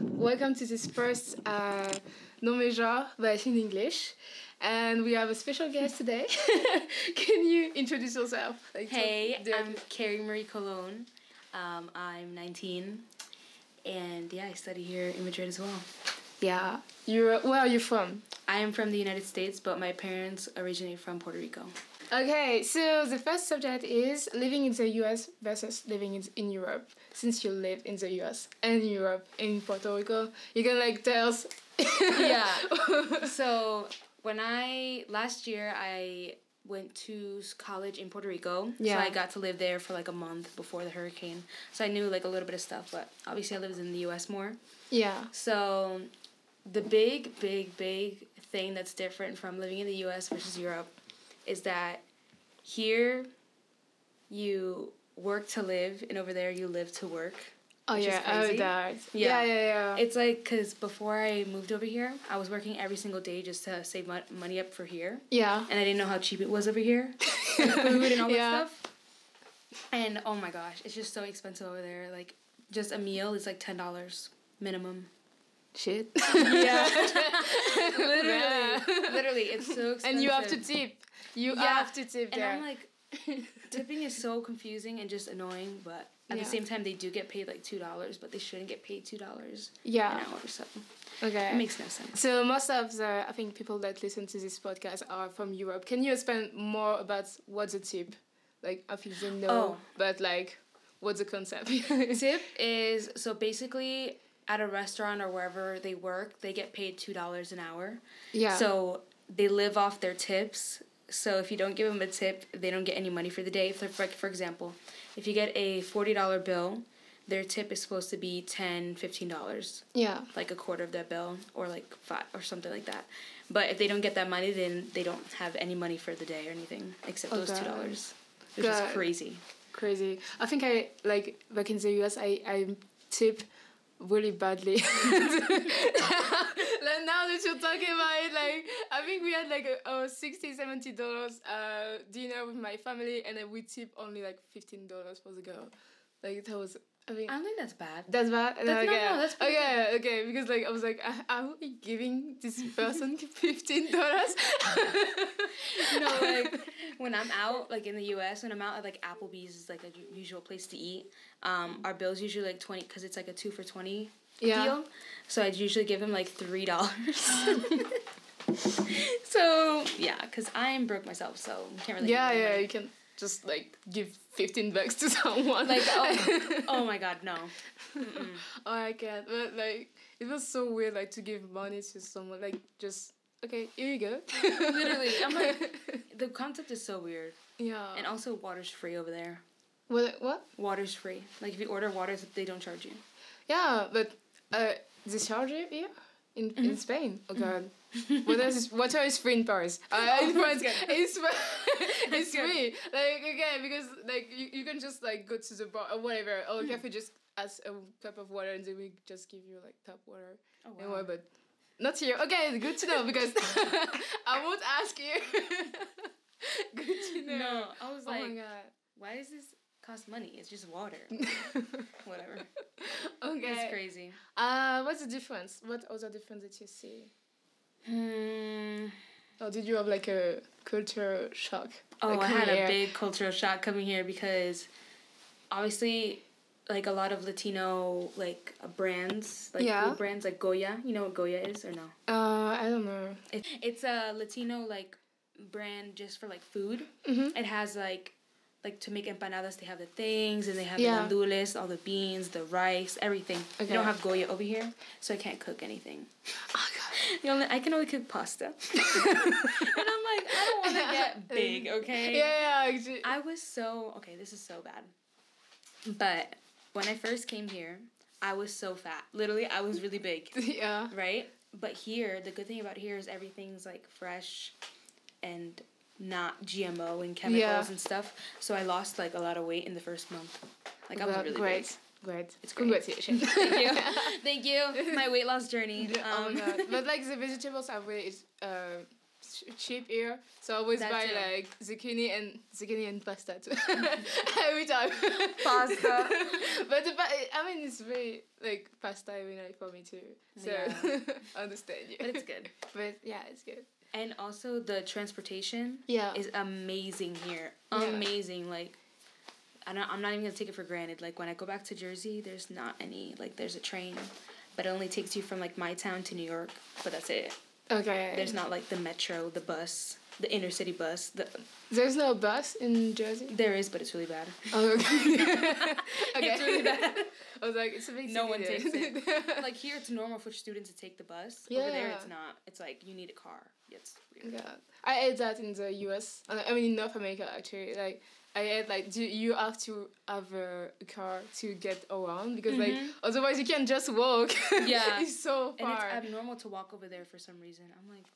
Welcome to this first uh, No Major, but in English. And we have a special guest today. Can you introduce yourself? Like, Hey, the- I'm Carrie Marie Cologne. Um, I'm 19, and yeah, I study here in Madrid as well. yeah. You're, where are you from? I am from the United States, but my parents originate from Puerto Rico. Okay, so the first subject is living in the US versus living in, in Europe. Since you live in the US and Europe in Puerto Rico, you can like tell us. Yeah. so when I last year I went to college in Puerto Rico. Yeah. So I got to live there for like a month before the hurricane. So I knew like a little bit of stuff, but obviously I lived in the US more. yeah. So, the big, big, big thing that's different from living in the US versus Europe is that here you work to live, and over there you live to work. Oh yeah, oh that. Yeah. Yeah, yeah, yeah. It's like, because before I moved over here, I was working every single day just to save mon- money up for here. yeah. And I didn't know how cheap it was over here. Food and all Yeah. that stuff. And oh my gosh, it's just so expensive over there. Like, just a meal is like $10 minimum. Shit. Yeah. literally, Yeah. literally, it's so expensive. and you have to tip. You Yeah, have to tip And there. I'm like, tipping is so confusing and just annoying. But at Yeah. the same time, they do get paid like two dollars, but they shouldn't get paid two dollars yeah. an hour. So Okay. it makes no sense. So most of the I think people that listen to this podcast are from Europe. Can you explain more about what's a tip? Like I think they know, Oh. but like what's the concept? Tip is so basically at a restaurant or wherever they work, they get paid two dollars an hour. yeah. So they live off their tips. So if you don't give them a tip, they don't get any money for the day. For for, for example, if you get a forty dollar bill, their tip is supposed to be ten, fifteen dollars, yeah. like a quarter of that bill, or like five or something like that. But if they don't get that money, then they don't have any money for the day or anything except oh, those Okay. two dollars, which God. is crazy. Crazy. I think I like back in the US I I tip really badly. like now that you're talking about it, like I think we had like a, a 60 70 dollars uh dinner with my family and then we tip only like fifteen dollars for the girl. Like that was I mean I don't think that's bad. that's bad. That's- no, okay, no, that's pretty okay, okay. Because like I was like, I, are we giving this person fifteen dollars? you know, like when I'm out, like in the U.S., when I'm out at like Applebee's is like a usual place to eat. Um, our bills usually like twenty because it's like a two for twenty Yeah. deal. So I'd usually give him like three dollars. so yeah, because I'm broke myself, so can't really. yeah, yeah. money. You can just like give fifteen bucks to someone. Like oh, oh my god, no. Mm-mm. Oh, I can't. But like, it was so weird, like to give money to someone, like just okay, here you go. Literally, I'm like, the concept is so weird, yeah. and also water's free over there. what? What? Water's free. Like if you order water, they don't charge you. Yeah, but uh, they charge you here in Mm-hmm. in Spain. Oh God. Water is water is free in Paris. Uh, France, good. it's it's free. Like again, because like you, you can just like go to the bar or whatever, or cafe just ask a cup of water and they will just give you like tap water. Oh Anyway, but not here. Okay, good to know because I won't ask you. good to know. No, I was Oh like, my god. why does this cost money? It's just water. Whatever. okay. It's crazy. Uh, what's the difference? What other difference did you see? Hmm. Or did you have like a culture shock? Oh, Like, I had coming a big cultural shock coming here because obviously like a lot of Latino like uh, brands, like Yeah. food brands like Goya. You know what Goya is or no? Uh, I don't know. It, it's a Latino like brand just for like food. Mhm. It has like like to make empanadas, they have the things and they have Yeah. the gandules, all the beans, the rice, everything. They Okay. don't have Goya over here, so I can't cook anything. The only I can only cook pasta. and I'm like, I don't want to get big, okay? Yeah, yeah. I was so okay. This is so bad. But when I first came here, I was so fat. Literally, I was really big, yeah. right? But here, the good thing about here is everything's like fresh, and not GMO and chemicals Yeah. and stuff. So I lost like a lot of weight in the first month. Like I was really great. big. Great. It's. Congratulations. Thank you, thank you. My weight loss journey. oh Um, my god. But like the vegetables are really is uh cheap here, so I always That buy too. like zucchini and zucchini and pasta too. every time. Pasta. but the I mean it's very like pasta every night for me too. So Yeah. I understand you. But it's good. But yeah, it's good. And also the transportation Yeah. is amazing here. Yeah. Amazing. Like I don't, I'm not even gonna take it for granted. Like when I go back to Jersey, there's not any like there's a train, but it only takes you from like my town to New York. But that's it. Okay. There's not like the metro, the bus, the inner city bus. The, There's no bus in Jersey. there is, but it's really bad. Oh, okay. okay. It's really bad. I was like, it's a big No one takes it. like here, it's normal for students to take the bus. Yeah. Over there, it's not. It's like you need a car. It's weird. Yeah, I ate that in the U.S. I mean, in North America actually. Like, I had like do you have to have a car to get around because like Mhm. otherwise you can't just walk. Yeah. it's so far. And it's abnormal to walk over there for some reason. I'm like,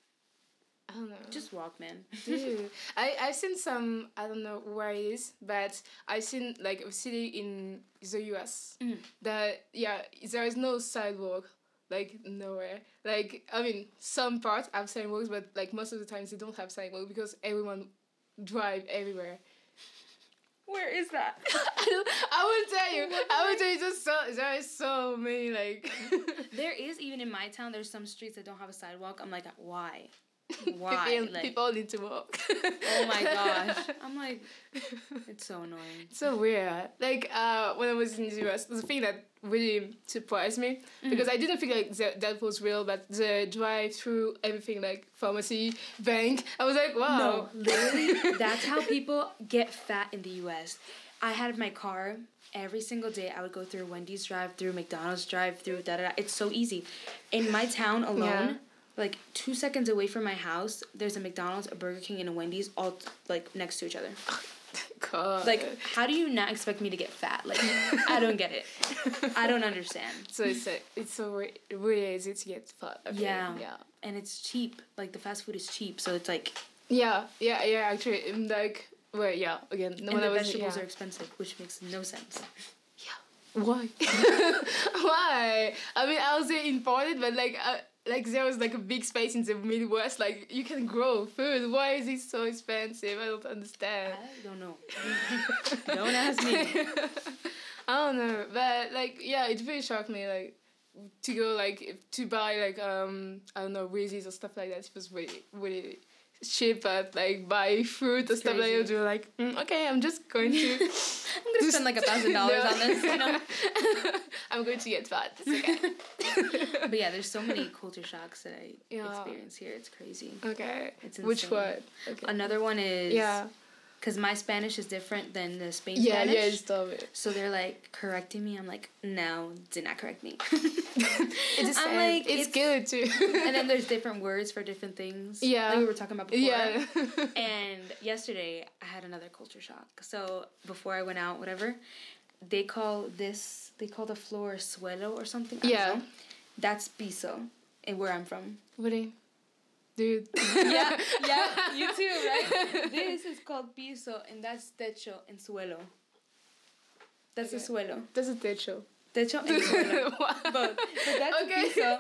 I don't know. just walk, man. Dude, I I've seen some I don't know where it is, but I've seen like a city in the U.S. Mm. that yeah there is no sidewalk like nowhere. Like I mean some parts have sidewalks, but like most of the times they don't have sidewalk because everyone drive everywhere. Where is that? I will tell you. I will tell you. Just so there is so many like. there is even in my town. There's some streets that don't have a sidewalk. I'm like, why? Why? People, Like- people need to walk. Oh my gosh. I'm like, it's so annoying. It's so weird. Like uh, when I was in the US, the thing that really surprised me because I didn't think like that, that was real, but the drive through everything like pharmacy, bank, I was like, wow. No, literally, that's how people get fat in the U.S. I had my car every single day. I would go through Wendy's drive-through, McDonald's drive-through. Da da da. It's so easy. In my town alone. Yeah. Like two seconds away from my house, there's a McDonald's, a Burger King, and a Wendy's all like next to each other. God. Like, how do you not expect me to get fat? Like, I don't get it. I don't understand. So it's a, it's so re- really easy to get fat. Okay. Yeah. Yeah. And it's cheap. Like the fast food is cheap, so it's like Yeah. Yeah. Yeah. Actually, um, like, well, yeah. Again, and the was vegetables yeah. are expensive, which makes no sense. Yeah. Why? Why? I mean, I was say imported, but like, like there was like a big space in the Midwest. Like you can grow food. Why is it so expensive? I don't understand. I don't know. don't ask me. I don't know, but like, yeah, it really shocked me. Like to go like if- to buy like um I don't know Reese's or stuff like that. It was really really cheap, but like buy fruit or stuff like that. You're like, mm, okay, I'm just going to. I'm gonna spend like a thousand dollars on this, you know. I'm going to get fat. It's okay. But yeah, there's so many culture shocks that I Yeah. experience here. It's crazy. Okay. It's Which one? Okay. Another one is yeah. Because my Spanish is different than the Spain Yeah, Spanish. yeah, it's stop it. So they're like correcting me. I'm like, no, did not correct me. It's I'm I'm like, it's, it's- good too. and then there's different words for different things. Yeah. Like we were talking about before. yeah. And yesterday I had another culture shock. So before I went out, whatever, they call this they call the floor suelo or something. Yeah. know. That's piso, and where I'm from. Really? Dude. yeah, yeah, you too, right? This is called piso, and that's techo and suelo. That's the Okay. suelo. That's a techo. Techo and suelo. Both. But that's Okay. piso.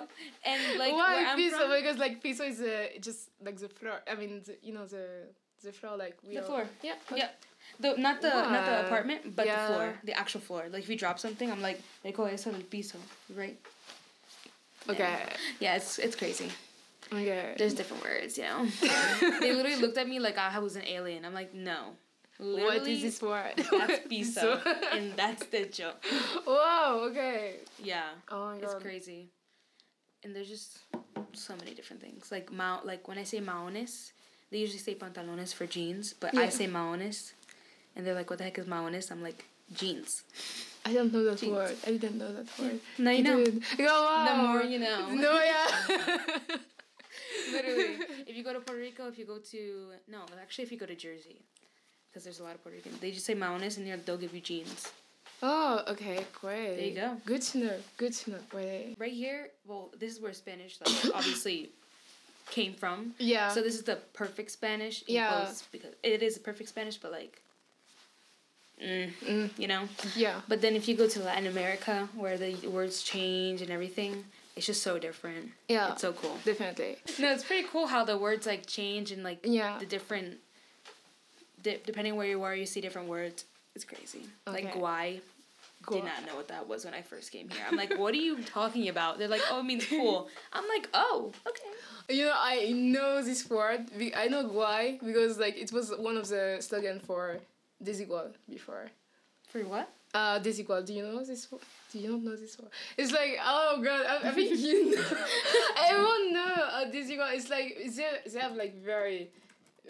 And like Why where I'm piso? from, Because like piso is uh, just like the floor. I mean, the, you know the the floor like we The all- floor. Yeah. Yeah. the not the not the apartment, but Yeah. the floor, the actual floor. Like if you drop something, I'm like, they call eso el piso, right? Okay. Yeah, it's it's crazy. Okay. There's different words, you know. they literally looked at me like I was an alien. I'm like, no. what Literally, is this word? That's piso, and that's the joke. Whoa. Okay. Yeah. Oh my god. It's crazy. And there's just so many different things. Like ma like when I say mahones, they usually say pantalones for jeans, but I say mahones. And they're like, What the heck is mahones? I'm like, jeans. I don't know that Jeans. word. I didn't know that word. Now you know. Oh, wow. The more you know. No, yeah. Literally. If you go to Puerto Rico, if you go to no, actually if you go to Jersey. Because there's a lot of Puerto Ricans. They just say mahones and they'll- they'll give you jeans. Oh, okay, great. There you go. Good to know. Good to know. Great. Right here, well, this is where Spanish like obviously came from. Yeah. So this is the perfect Spanish. Yeah. because it is a perfect Spanish, but like, mm, Mm, you know. yeah. But then if you go to Latin America, where the words change and everything, it's just so different. Yeah. It's so cool. Definitely. No, it's pretty cool how the words like change and like Yeah. the different. Di- depending where you are, you see different words. It's crazy. Like Okay. guay. Guay. Did not know what that was when I first came here. I'm like, what are you talking about? They're like, oh, it means cool. I'm like, oh, okay. You know, I know this word. I know why because like it was one of the slogan for Desigual before. For what? Uh, Desigual. Do you know this word? Do you not know this word? It's like oh god, I, I think you know. Everyone know uh, Desigual. It's like they they have like very,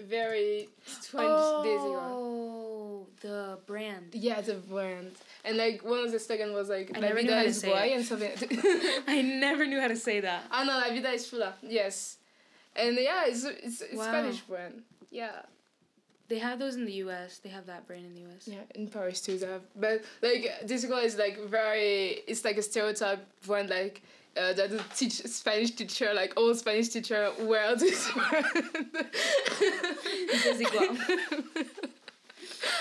very strange. Oh, the brand. Yeah, the brand. And like one of the slogan was like I La never knew vida how to say guay and something. I never knew how to say that. Ah no, La vida es chula. Yes. And yeah, it's it's, it's Wow. Spanish brand. Yeah. They have those in the U.S. They have that brand in the U.S. Yeah, in Paris too. They have, but like this girl is like very. It's like a stereotype when like uh, that the teach Spanish teacher like all Spanish teacher wear this brand. Desigual.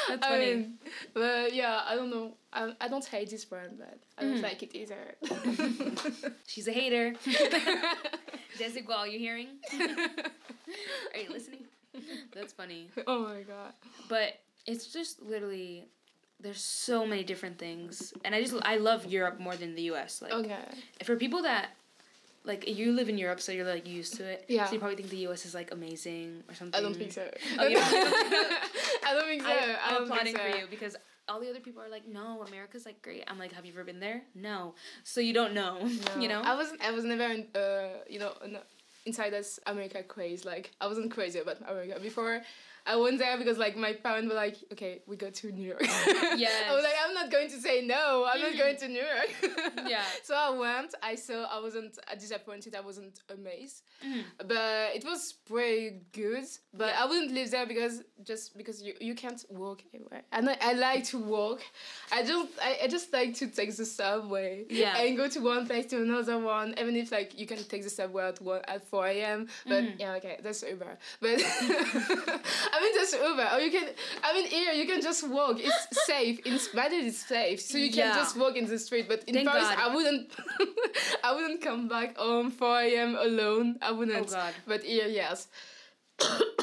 That's I funny. mean, but yeah, I don't know. I, I don't hate this brand, but I don't Mhm. like it either. She's a hater. Desigual, you hearing? Are you listening? That's funny. oh my god. But it's just literally there's so many different things. And I just I love Europe more than the US. Like Okay. for people that like you live in Europe so you're like used to it. Yeah. So you probably think the US is like amazing or something. I don't think so. Oh, you don't think so? I don't think so. I, don't applauding so. for you because all the other people are like, no, America's like great. I'm like, have you ever been there? No. So you don't know. No. You know? I wasn't. I was never in. Uh, you know, in, inside this America craze. Like I wasn't crazy about America before. I went there because like my parents were like, okay, we go to New York. yeah. I was like, I'm not going to say no. I'm not going to New York. Yeah. So I went. I saw. I wasn't disappointed. I wasn't amazed. Mhm. But it was pretty good. But Yeah. I wouldn't live there because just because you, you can't walk anywhere. And I, I like to walk. I just I, I just like to take the subway. Yeah. And go to one place to another one. Even if like you can take the subway at one at four a.m. But Mhm. yeah, okay, that's Uber. But I mean just Uber. Or you can I mean here you can just walk. It's safe. In Madrid it's safe. So you can Yeah. just walk in the street. But in Thank Paris God. I wouldn't I wouldn't come back home four a.m. alone. I wouldn't. Oh God. But here, yes.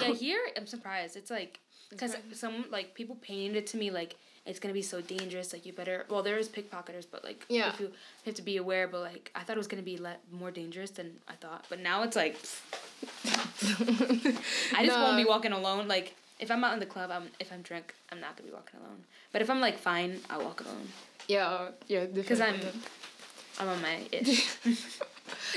yeah, here I'm surprised. It's like because some like people painted it to me like it's gonna be so dangerous. Like you better. Well, there is pickpocketers, but like Yeah. if you, you have to be aware. But like I thought it was gonna be le- more dangerous than I thought. But now it's like I just won't be walking alone. Like if I'm out in the club, I'm if I'm drunk, I'm not gonna be walking alone. But if I'm like fine, I'll walk alone. Yeah, yeah, Because I'm. I'm on my ish.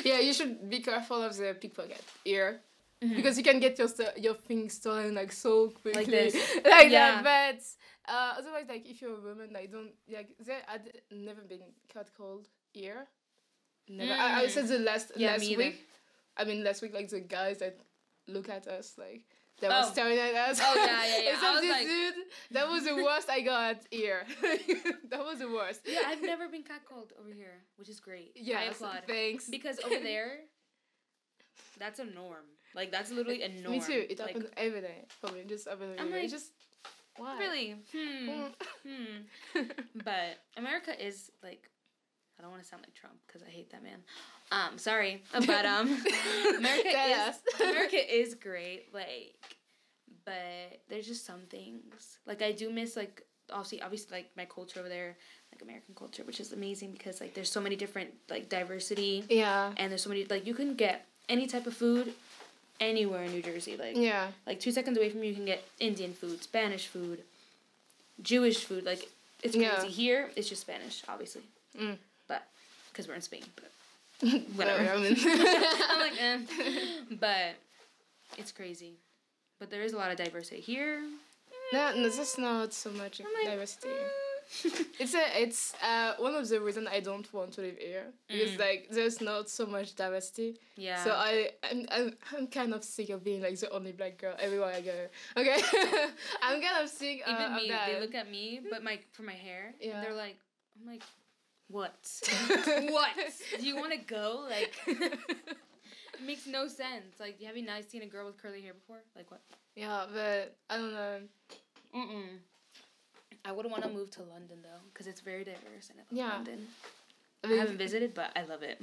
yeah, you should be careful of the pickpocket here. Mhm. Because you can get your sto- your things stolen like so quickly, this. like Yeah. that. But uh, otherwise, like if you're a woman, like don't like there. I'd never been catcalled here. Never. I, I Mm. said the last Yeah, last me either. week. I mean, last week, like the guys that look at us, like that Oh. was staring at us. Oh, yeah, yeah, yeah. I was this like- dude, that was the worst I got here. that was the worst. yeah, I've never been catcalled over here, which is great. I Yes, applaud. thanks. Because over there, that's a norm. Like that's literally a norm. Me too. It like, every day for me. Just every day. I'm It's like, just why? Really? Hmm. Mm. hmm. But America is like, I don't want to sound like Trump because I hate that man. Um, sorry, but um, America is. America is great. Like, but there's just some things like I do miss like obviously obviously like my culture over there, like American culture, which is amazing because like there's so many different like diversity yeah. and there's so many like you can get any type of food anywhere in New Jersey. Like Yeah. like two seconds away from you, you can get Indian food, Spanish food, Jewish food. Like it's crazy. Yeah. Here, it's just Spanish, obviously, Mm. but because we're in Spain. But Whatever. I mean. I'm like, eh. but it's crazy. But there is a lot of diversity here. no, no, that's not so much like, diversity. mm. It's a, it's uh, one of the reasons I don't want to live here because Mm. like there's not so much diversity. yeah. So I I'm, I'm I'm kind of sick of being like the only black girl everywhere I go. Okay, I'm kind of sick uh, even me, they look at me, but my for my hair, Yeah. and they're like, I'm like, what? what? Do you want to go? Like, it makes no sense. Like, have you not seen a girl with curly hair before? Like what? yeah, but I don't know. Mm-mm. I wouldn't want to move to London though, because it's very diverse and I love Yeah. London. I I haven't visited, but I love it.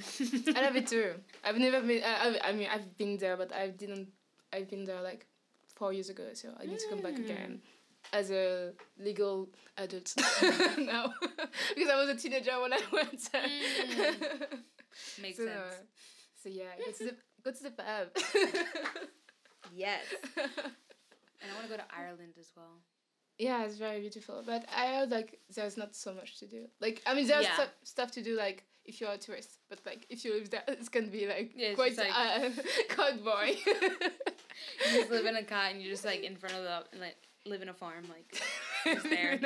I love it too. I've never been. I, I mean, I've been there, but I didn't. I've been there like four years ago, so I need to come back Mm. again as a legal adult now because I was a teenager when I went. there. Mm. Makes so, sense. So yeah, go to the go to the pub. Yes. And I want to go to Ireland as well. Yeah, it's very beautiful, but I heard like there's not so much to do. Like I mean, there's Yeah. stu- stuff to do like if you're a tourist, but like if you live there, it's gonna be like Yeah, quite like- uh, quite boring. You just live in a cot and you're just like in front of the like live in a farm like just there.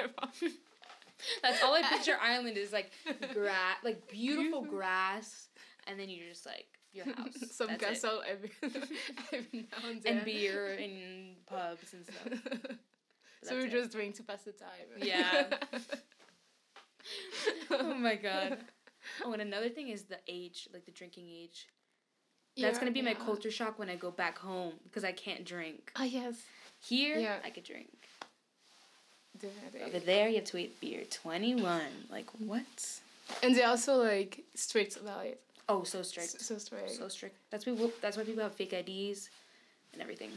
That's all I picture Ireland is like grass, like beautiful grass, and then you're just like your house. Some That's it. castle every, every now and then. and beer and pubs and stuff. So we're it. just doing to pass the time. Yeah. oh my god. Oh, and another thing is the age, like the drinking age. That's Yeah, gonna be my culture shock when I go back home because I can't drink. Oh yes. Here, Yeah. I could drink. Definitely. Over there, you have to wait beer. Twenty one. Like what? And they're also like strict about it. Oh, so strict. So, so strict. So strict. That's people. That's why people have fake IDs, and everything.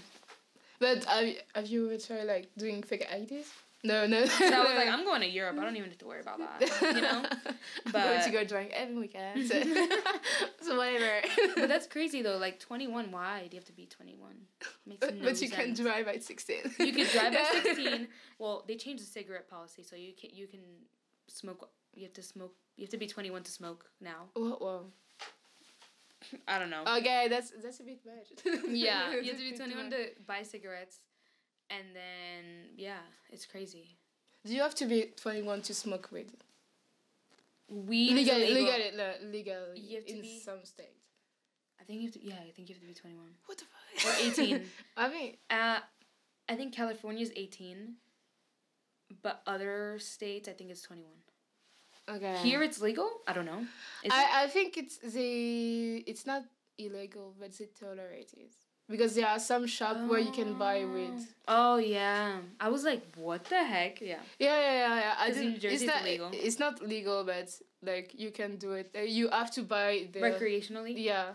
But have you, have you ever tried like doing fake IDs? No, no. So I was like, I'm going to Europe. I don't even have to worry about that. You know. But I'm going to go drink every weekend. So, so whatever. But that's crazy though. Like twenty one. Why do you have to be twenty one? Makes But, no but you can sense. drive at sixteen. You can drive at 16. Well, they changed the cigarette policy, so you can you can smoke. You have to smoke. You have to be 21 to smoke now. Whoa, whoa. I don't know. Okay, that's that's a bit much. yeah, you have to be 21 to buy cigarettes, and then yeah, it's crazy. Do you have to be twenty one to smoke weed? Weed is Legal, legal, le- legal You have to in be- some states. I think you have to. Yeah, I think you have to be 21 What the fuck? or 18. I mean, uh, I think California is 18, but other states I think it's 21. Okay. Here it's legal. I don't know. I, I think it's the it's not illegal, but they tolerate it because there are some shop where you can buy weed. Oh yeah, I was like, what the heck? Yeah. Yeah, yeah, yeah. yeah. I in didn't. Jersey it's not. illegal. It's not legal, but like you can do it. Uh, you have to buy the. Recreationally. Yeah,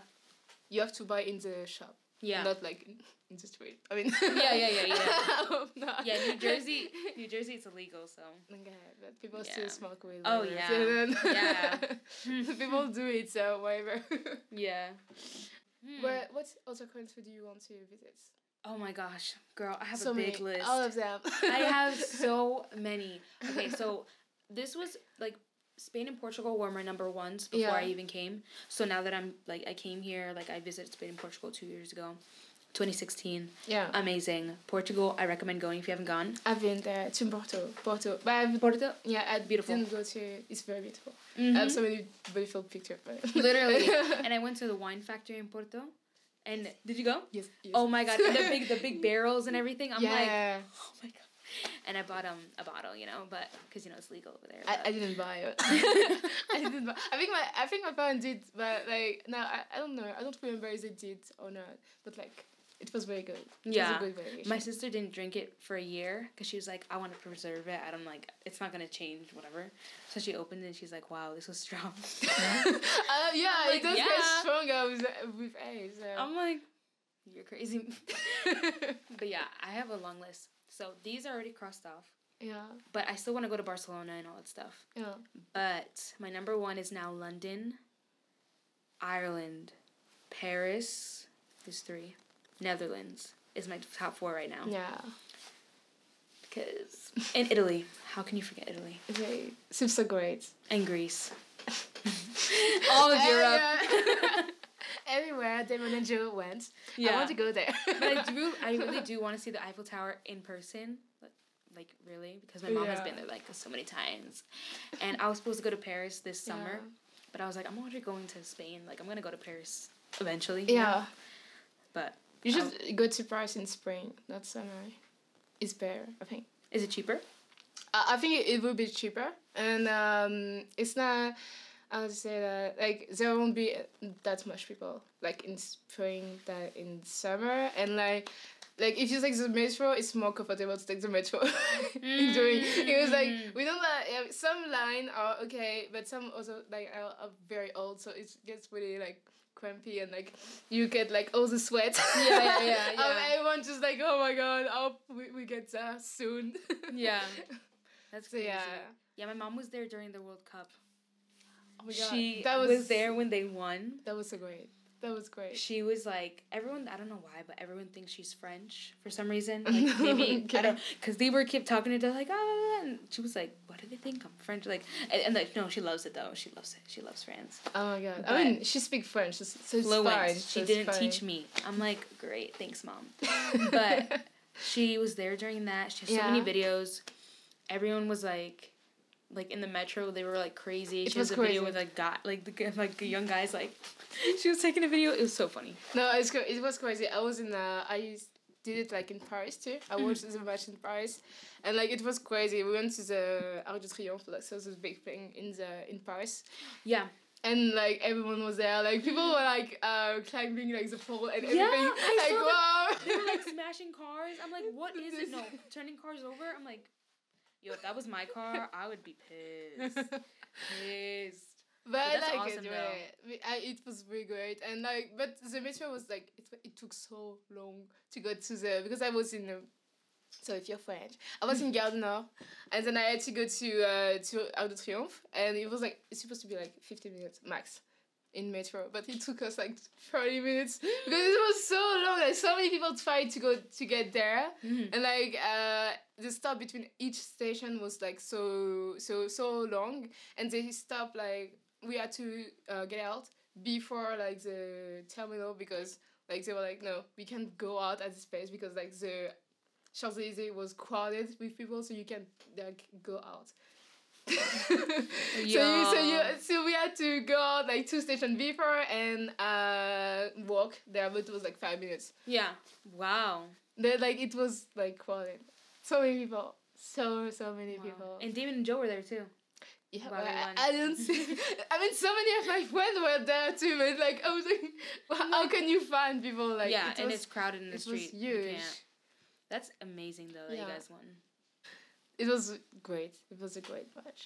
you have to buy in the shop. Yeah. Not like in the. I mean. Yeah, yeah, yeah, yeah. Not. yeah, New Jersey, New Jersey, it's illegal. So. Okay, but people Yeah. still smoke weed. Oh, yeah. So then- Yeah. people do it, so whatever. Yeah. Hmm. But what other country do you want to visit? Oh my gosh, girl, I have so a big many. list. All of them. I have so many. Okay, so this was like Spain and Portugal were my number ones before I even came. So now that I'm like I came here, like I visited Spain and Portugal two years ago, 2016. Yeah. Amazing. Portugal, I recommend going if you haven't gone. I've been there to Porto. Porto. But I've, Porto. yeah, I Beautiful. didn't go to It's very beautiful. I Mhm. have so many beautiful pictures. But Literally. and I went to the wine factory in Porto. And did you go? yes, yes. Oh my god, and the big the big barrels and everything. I'm like, oh my god. And I bought um a bottle, you know, but because you know it's legal over there. I, I didn't buy it. I didn't buy. I think my I think my parents did, but like no, I, I don't know. I don't remember if they did or not. But like it was very good. It Yeah. was a good variation. My sister didn't drink it for a year because she was like, I want to preserve it. I'm like, it's not gonna change, whatever. So she opened it and she's like, wow, this was strong. uh, yeah, like, it does yeah. get stronger with with age. So. I'm like, you're crazy. but yeah, I have a long list. So these are already crossed off. yeah, But I still want to go to Barcelona and all that stuff. yeah. But my number one is now London, Ireland, Paris. There's three. Netherlands is my top four right now. Yeah. Because in Italy. How can you forget Italy Okay. Seems so great. and Greece? all of Europe. Everywhere Damon and Jo went. I want to go there. but I do. I really do want to see the Eiffel Tower in person. Like, really, because my mom has been there like so many times, and I was supposed to go to Paris this summer, Yeah. but I was like, I'm already going to Spain. Like, I'm gonna go to Paris eventually. you know? Yeah. But You should go to Paris in spring, not summer. It's better, I think. is it cheaper? I I think it, it will be cheaper, and um, it's not. I would say that like there won't be that much people like in spring that in summer, and like like if you take the metro, it's more comfortable to take the metro. During it was like we don't like some line are okay, but some also like are, are very old, so it gets really like crampy and like you get like all the sweat. Yeah, yeah, yeah, Um, yeah. everyone just like oh my god, hope we, we get there soon. Yeah. That's So yeah. Yeah, my mom was there during the World Cup. Oh my god. She that was, there when they won. That was so great. That was great. She was like everyone. I don't know why, but everyone thinks she's French for some reason. Like maybe I don't because they were keep talking to her like ah, and she was like, "What do they think I'm French?" Like and, and like no, she loves it though. She loves it. She loves France. Oh my god. But- I mean, she speaks French, so so it's Fluent. fine. She didn't teach me. I'm like, great, thanks, mom. But she was there during that. She has so many videos. Everyone was like, like in the metro, they were like crazy. It she has was a video with like guy, like the like the young guys like, she was taking a video. It was so funny. No, it's co- it was crazy. I was in uh, I used, did it like in Paris too. I watched the match in Paris, and like it was crazy. We went to the Arc de Triomphe, like so this big thing in the in Paris, Yeah. and like everyone was there. Like people were like uh climbing like the pole and Yeah, everything. I like saw wow. They were like smashing cars. I'm like, what is it? No, turning cars over. I'm like, yo, if that was my car, I would be pissed. Pissed. But, But I like awesome, it. We- I, it was really great, and like, but the metro was like it. It took so long to go to the because I was in the. So if you're French, I was in Gare Nord, and then I had to go to uh, to Arc de Triomphe, and it was like it's supposed to be like fifteen minutes max, in metro, but it took us like thirty minutes because it was so long. Like so many people tried to go to get there, Mhm. and like uh the stop between each station was like so so so long and they stopped like we had to uh, get out before like the terminal because like they were like no we can't go out at this place because like the Champs-Élysées was crowded with people so you can't like go out yeah. so you so you so we had to go out like two stations before and uh walk there but it was like five minutes Yeah. Wow. the, like it was like crowded. So many people. So so many Wow. people. And David and Joe were there too. yeah, I. I didn't see. I mean, so many of my friends were there too. But like, I was like, well, how can you find people like? yeah, it and it's crowded in the it was street. You huge. That's amazing though that Yeah. you guys won. It was great. It was a great match.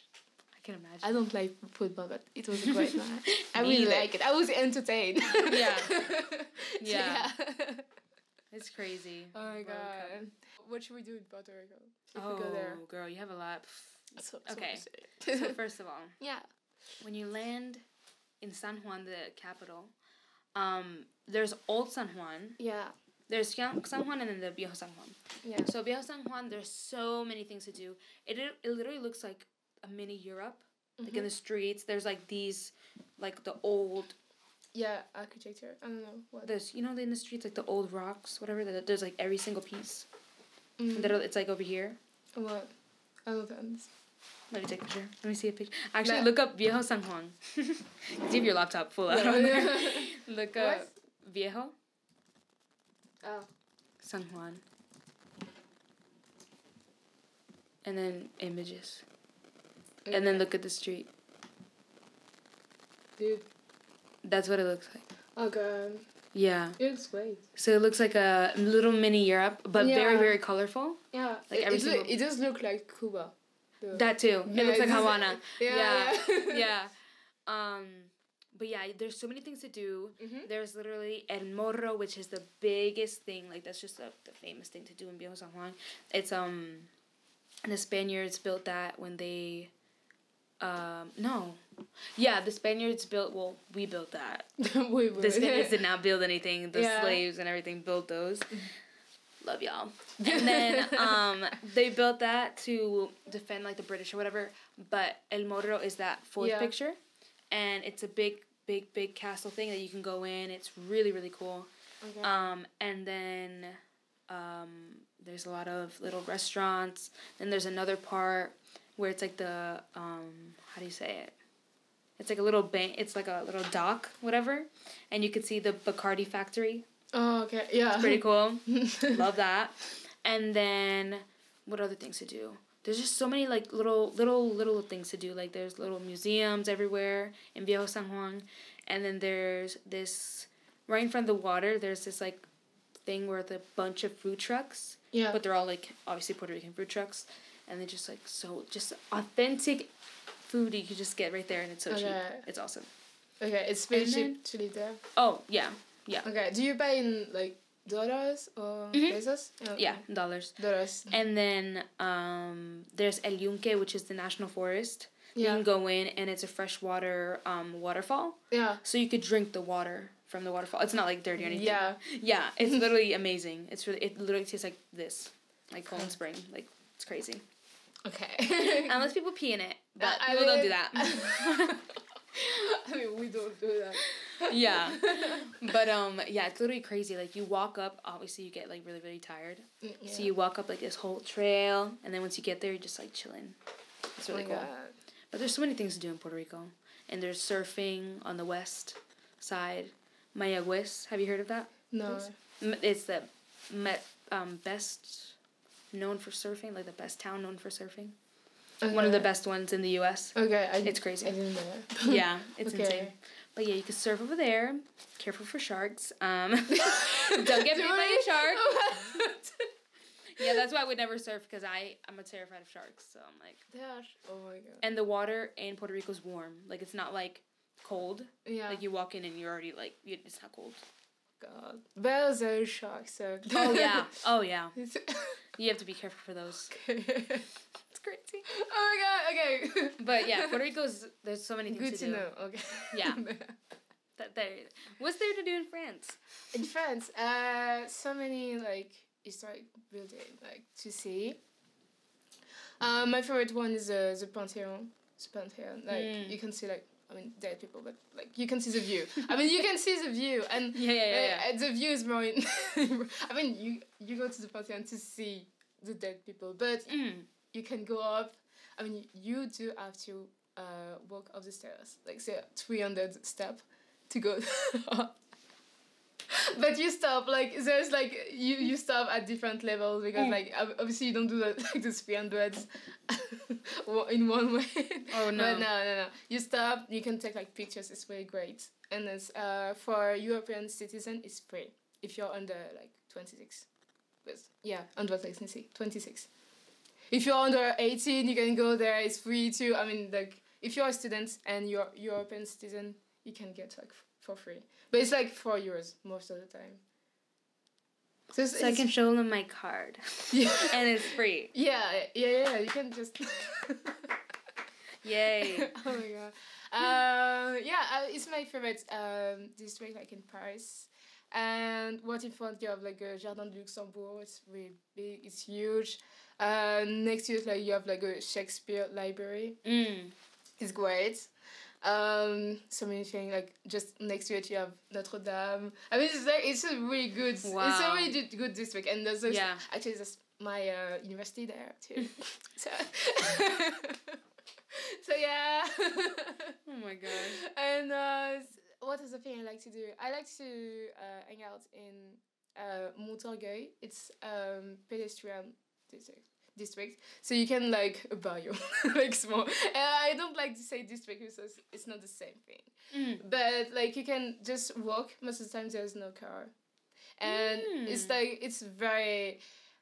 I can imagine. I don't like football, but it was a great match. I really like it. I was entertained. Yeah. So, Yeah. It's crazy. Oh my World Cup. What should we do in Puerto Rico? If Oh, we go there. girl, you have a lot. So, so Okay. much. so first of all, yeah. when you land in San Juan, the capital, um, there's Old San Juan. Yeah. There's San San Juan and then the Viejo San Juan. Yeah. So Viejo San Juan, there's so many things to do. It it, it literally looks like a mini Europe. Like in the streets, there's like these, like the old. Yeah, architecture. I don't know what. There's you know in the streets like the old rocks, whatever. That there's like every single piece. Mm. That it's like over here. What? I don't understand. Let me take a picture. Let me see a picture. Actually, No. look up Viejo San Juan. Do you have your laptop full out No. on there? look up What? Viejo Oh. San Juan. And then images. And then look at the street. Dude. That's what it looks like. Oh god. Yeah. It looks great. So it looks like a little mini Europe, but very, Yeah. very colorful. Yeah. Like it, every it, look, it does look like Cuba. though. That too. Yeah, it looks like does- Havana. Yeah. Yeah. Yeah. Um, but yeah, there's so many things to do. Mhm. There's literally El Morro, which is the biggest thing. Like that's just the, the famous thing to do in Viejo San Juan. It's um, the Spaniards built that when they, um, no, yeah, the Spaniards built. Well, we built that. wait. The Spaniards did not build anything. The Yeah. slaves and everything built those. Love y'all. And then um, they built that to defend like the British or whatever. But El Morro is that fourth Yeah. picture, and it's a big, big, big castle thing that you can go in. It's really, really cool. Okay. Um, and then um, there's a lot of little restaurants. Then there's another part where it's like the um, how do you say it? It's like a little bank. It's like a little dock, whatever, and you could see the Bacardi factory. oh, okay. Yeah. Pretty cool. Love that. And then what other things to do? There's just so many like little little little things to do. Like there's little museums everywhere in Viejo San Juan, and then there's this right in front of the water. There's this like thing where the bunch of food trucks, Yeah. but they're all like obviously Puerto Rican food trucks, and they're just like so just authentic food you could just get right there, and it's so cheap. It's awesome. okay, it's And cheap to live there. Oh yeah, yeah, Okay, do you buy in like dollars or Mhm. pesos? Oh, yeah, dollars. Dollars. And then um, there's El Yunque, which is the national forest. Yeah. You can go in, and it's a freshwater um, waterfall, Yeah. so you could drink the water from the waterfall. It's not like dirty or anything. Yeah. Yeah, it's literally amazing. It's really it literally tastes like this, like Cold Spring. Like it's crazy. Okay. Unless people pee in it, but I people don't do that. I mean, we don't do that. yeah, but um, yeah, it's literally crazy. Like you walk up, obviously you get like really really tired. Mm, Yeah. So you walk up like this whole trail, and then once you get there, you're just like chilling. It's really oh cool. God. But there's so many things to do in Puerto Rico, and there's surfing on the west side. Mayagüez, have you heard of that? No. M- It's the um, best known for surfing, like the best town known for surfing. One of the best ones in the U.S. Okay, I, It's crazy. I didn't know. that. yeah, it's Okay. insane. But yeah, you can surf over there. Careful for sharks. Um, don't get bit by a shark. Yeah, that's why I would never surf because I I'm a terrified of sharks. So I'm like, Gosh. Oh my god. and the water in Puerto Rico is warm. Like it's not like cold. Yeah. Like you walk in and you're already like you, it's not cold. God. Are sharks. So. Oh yeah, oh yeah. You have to be careful for those. it's crazy. Oh my god. Okay. But yeah, Puerto Rico's there's so many things Good to, to do. know. Okay. Yeah. That there, what's there to do in France? In France, uh, so many like historic buildings like to see. Uh, my favorite one is uh, the Pantheon. The Pantheon, like Mm. you can see like I mean dead people, but like you can see the view. I mean you can see the view, and Yeah, yeah, yeah. yeah. uh, the view is more. In I mean you you go to the Pantheon to see the dead people, but Mm. You can go up. I mean, you do have to uh, walk up the stairs, like say three hundred step, to go up. But you stop like there's like you you stop at different levels because Mm. like obviously you don't do that like the three hundreds in one way. Oh no. But no, no, no. You stop. You can take like pictures. It's really great. And it's uh for European citizen, it's free if you're under like twenty six. Yeah, under like twenty six. If you're under eighteen, you can go there. It's free too. I mean, like if you're a student and you're European citizen, you can get like for free. But it's like four euros most of the time. So, it's, So I can show them my card, yeah. and it's free. yeah, yeah, yeah. You can just. Yay! oh my god. Uh, yeah, uh, it's my favorite um, district, like in Paris. And what in front you have like a Jardin de Luxembourg. It's really big. It's huge. Uh, next to it, like you have like a Shakespeare library. Mm. It's great. Um, so many things like just next to it you have Notre Dame. I mean, it's like it's a really good. It's a really good, good district, and there's also, Yeah. actually there's my uh, university there too. so, so yeah. Oh my god. and uh, what is the thing I like to do? I like to uh, hang out in uh, Montorgueil. It's um, pedestrian district. District, so you can like a barrio, like small. And I don't like to say district because it's not the same thing. Mm. But like you can just walk. Most of the time there's no car, and it's Mm. like it's very,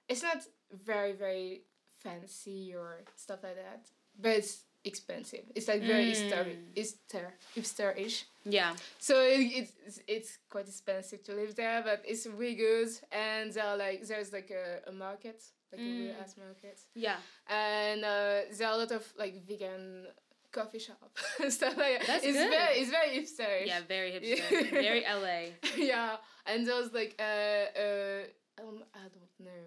it's not very very fancy or stuff like that. But it's expensive. It's like very Mm. hipster, hipster-ish. Yeah. So it, it's it's quite expensive to live there, but it's really good. And there are like there's like a, a market, like a real Mm. ass market, Yeah. and uh, there are a lot of like vegan coffee shop and stuff like that. That's it's good. very it's very hipster. Yeah. Very hipster. very LA. yeah, and there's like uh, uh I don't I don't know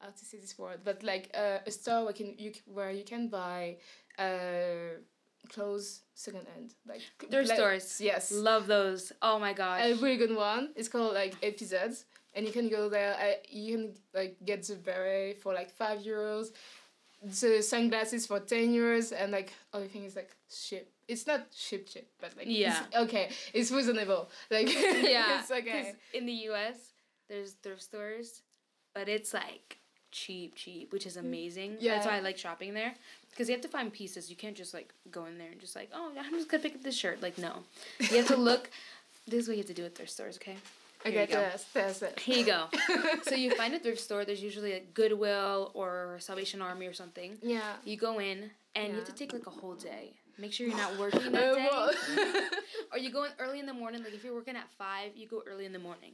how to say this word, but like uh, a store where can you where you can buy uh clothes second hand like Thrift like- stores. Yes, Love those. Oh my gosh. a really good one. It's called like Episodes, and you can go there. I, you can like get the beret for like five euros, the sunglasses for ten euros, and like everything is like ship. It's not ship cheap, but like Yeah. it's, okay, it's reasonable. Like yeah. it's okay. In the U.S., there's thrift stores, but it's like cheap, cheap, which is amazing. Yeah. That's Mm. Why I like shopping there. Because you have to find pieces. You can't just like go in there and just like, oh, I'm just gonna pick up this shirt. Like, no, you have to look. this is what you have to do at thrift stores, okay? Here Okay, you go. tell us, tell us it. Here you go. so you find a thrift store. There's usually a Goodwill or Salvation Army or something. Yeah. You go in and you have to take like a whole day. Make sure you're not working that Uh, day. or you go in early in the morning. Like if you're working at five, you go early in the morning.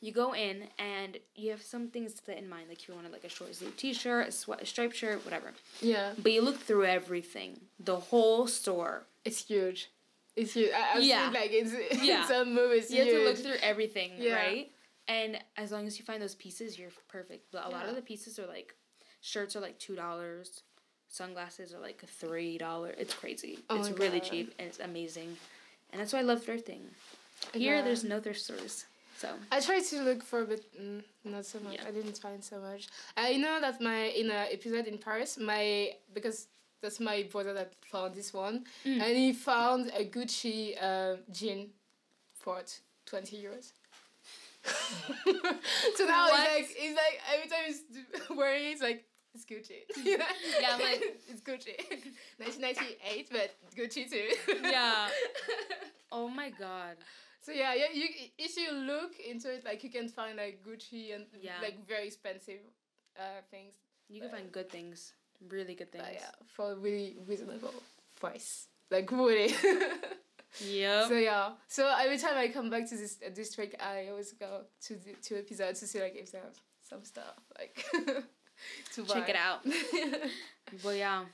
You go in and you have some things to in mind. Like if you wanted like a short sleeve T-shirt, a, sweat, a striped shirt, whatever. yeah. But you look through everything, the whole store. It's huge. It's huge. I, I've Yeah. seen like it's Yeah. in some movies. You have to look through everything, Yeah. right? And as long as you find those pieces, you're perfect. But a lot of the pieces are like, shirts are like two dollars, sunglasses are like three dollar. It's crazy. Oh it's really God. cheap and it's amazing, and that's why I love thrifting. Here, Yeah. there's no thrift stores, so I tried to look for, but mm, not so much. Yeah. I didn't find so much. I know that my in a episode in Paris, my because that's my brother that found this one, Mm. and he found a Gucci uh, jean for twenty euros. so now What? it's like it's like every time he's wearing it, it's like it's Gucci. Yeah, I'm like- it's Gucci. Nineteen ninety eight, but Gucci too. Yeah. oh my god, So yeah, yeah, you if you look into it, like you can find like Gucci and Yeah. like very expensive uh, things, you can find good things, really good things. but yeah, for a really reasonable price. Like really. yeah. so yeah, so every time I come back to this uh, district, I always go to the two episodes to see like if there's some stuff like to buy. Check it out. Well, yeah.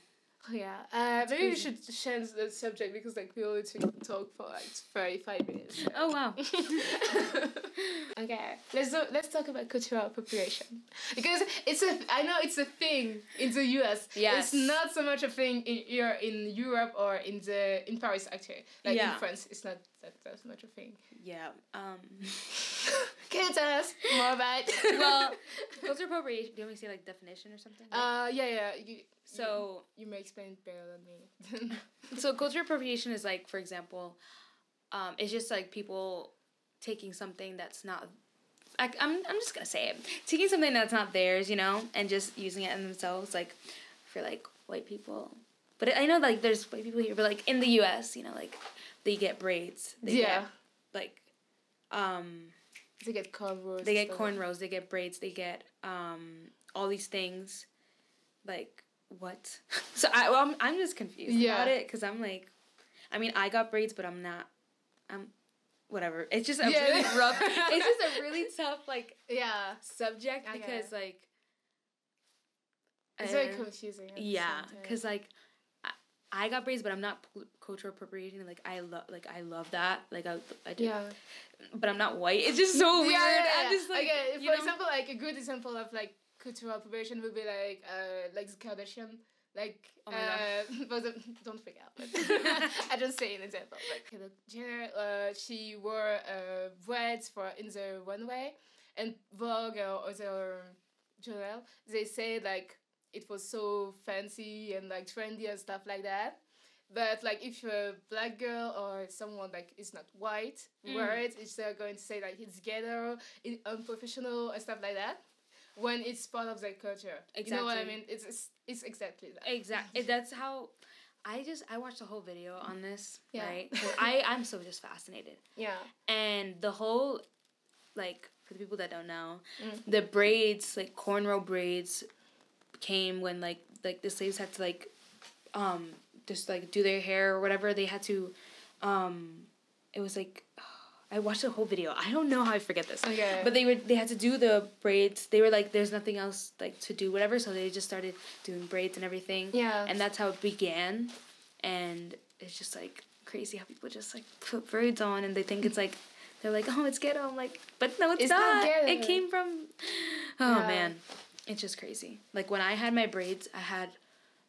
Oh yeah, uh, maybe we should change the subject because like we only took talk for like thirty five minutes. Oh wow. okay, let's do, let's talk about cultural appropriation because it's a I know it's a thing in the U.S. Yes. it's not so much a thing in here in Europe or in the in Paris actually. Like Yeah. in France, it's not that that much a thing. Yeah. Um. Tell us more about? well, culture appropriation. Do you want me to say like definition or something? uh yeah yeah. You, so you, you may explain it better than me. so culture appropriation is like, for example, um, it's just like people taking something that's not. I, I'm I'm just gonna say it. Taking something that's not theirs, you know, and just using it in themselves, like for like white people. But I know like there's white people here, but like in the U.S., you know, like they get braids. They yeah, Get, like, um, they get cornrows. they get cornrows. They get braids. They get um all these things, like what? so I well, I'm I'm just confused Yeah. about it because I'm like, I mean I got braids, but I'm not. I'm, whatever. It's just a Yeah. really rough. it's just a really tough like Yeah, subject because like. it's very confusing. yeah, because like, I, got braids, but I'm not cultural appropriating. Like I love, like I love that. Like I, I do. yeah. But I'm not white. It's just so weird. Yeah, yeah, yeah. I'm just like, okay, for know? example, like a good example of like cultural appropriation would be like uh like the Kardashian. Like Oh uh, but don't freak out. I just say an example. Like Jenner, uh, she wore uh braids for in the runway, and Vogue or other journal they say like it was so fancy and like trendy and stuff like that. But like if a black girl or someone like is not white Mm. wear it, it's uh, going to say like it's ghetto, it, unprofessional and stuff like that. When it's part of their culture, you know what I mean? It's it's, it's exactly that. Exactly. That's how. I just I watched the whole video on this, Yeah. right? I I'm so just fascinated, Yeah. and the whole, like for the people that don't know, Mm. the braids like cornrow braids, came when like like the slaves had to like, um, just like do their hair or whatever. They had to, um, it was like, I watched the whole video. I don't know how I forget this. Okay. But they were they had to do the braids. They were like, there's nothing else like to do, whatever. So they just started doing braids and everything. Yeah. And that's how it began, and it's just like crazy how people just like put braids on and they think it's like they're like, oh, it's ghetto. I'm like, but no, it's, It's not not. It came from. Oh Yeah. man, it's just crazy. Like when I had my braids, I had,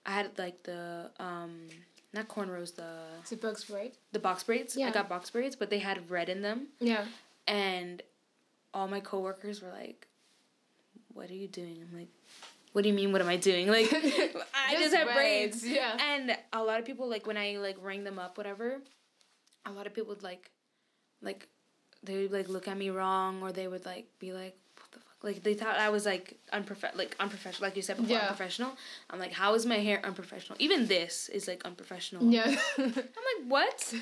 I had like the um not cornrows the a box braid. the box braids. Yeah. I got box braids, but they had red in them Yeah. and all my coworkers were like, "What are you doing?" I'm like, "What do you mean? What am I doing?" Like, I just, have braids. Yeah. And a lot of people like when I like rang them up, whatever. A lot of people would like, like, they would like look at me wrong, or they would like be like, "What the fuck?" Like they thought I was like unprof like unprofessional, like you said before, Yeah. unprofessional. I'm like, how is my hair unprofessional? Even this is like unprofessional. Yeah. I'm like, what?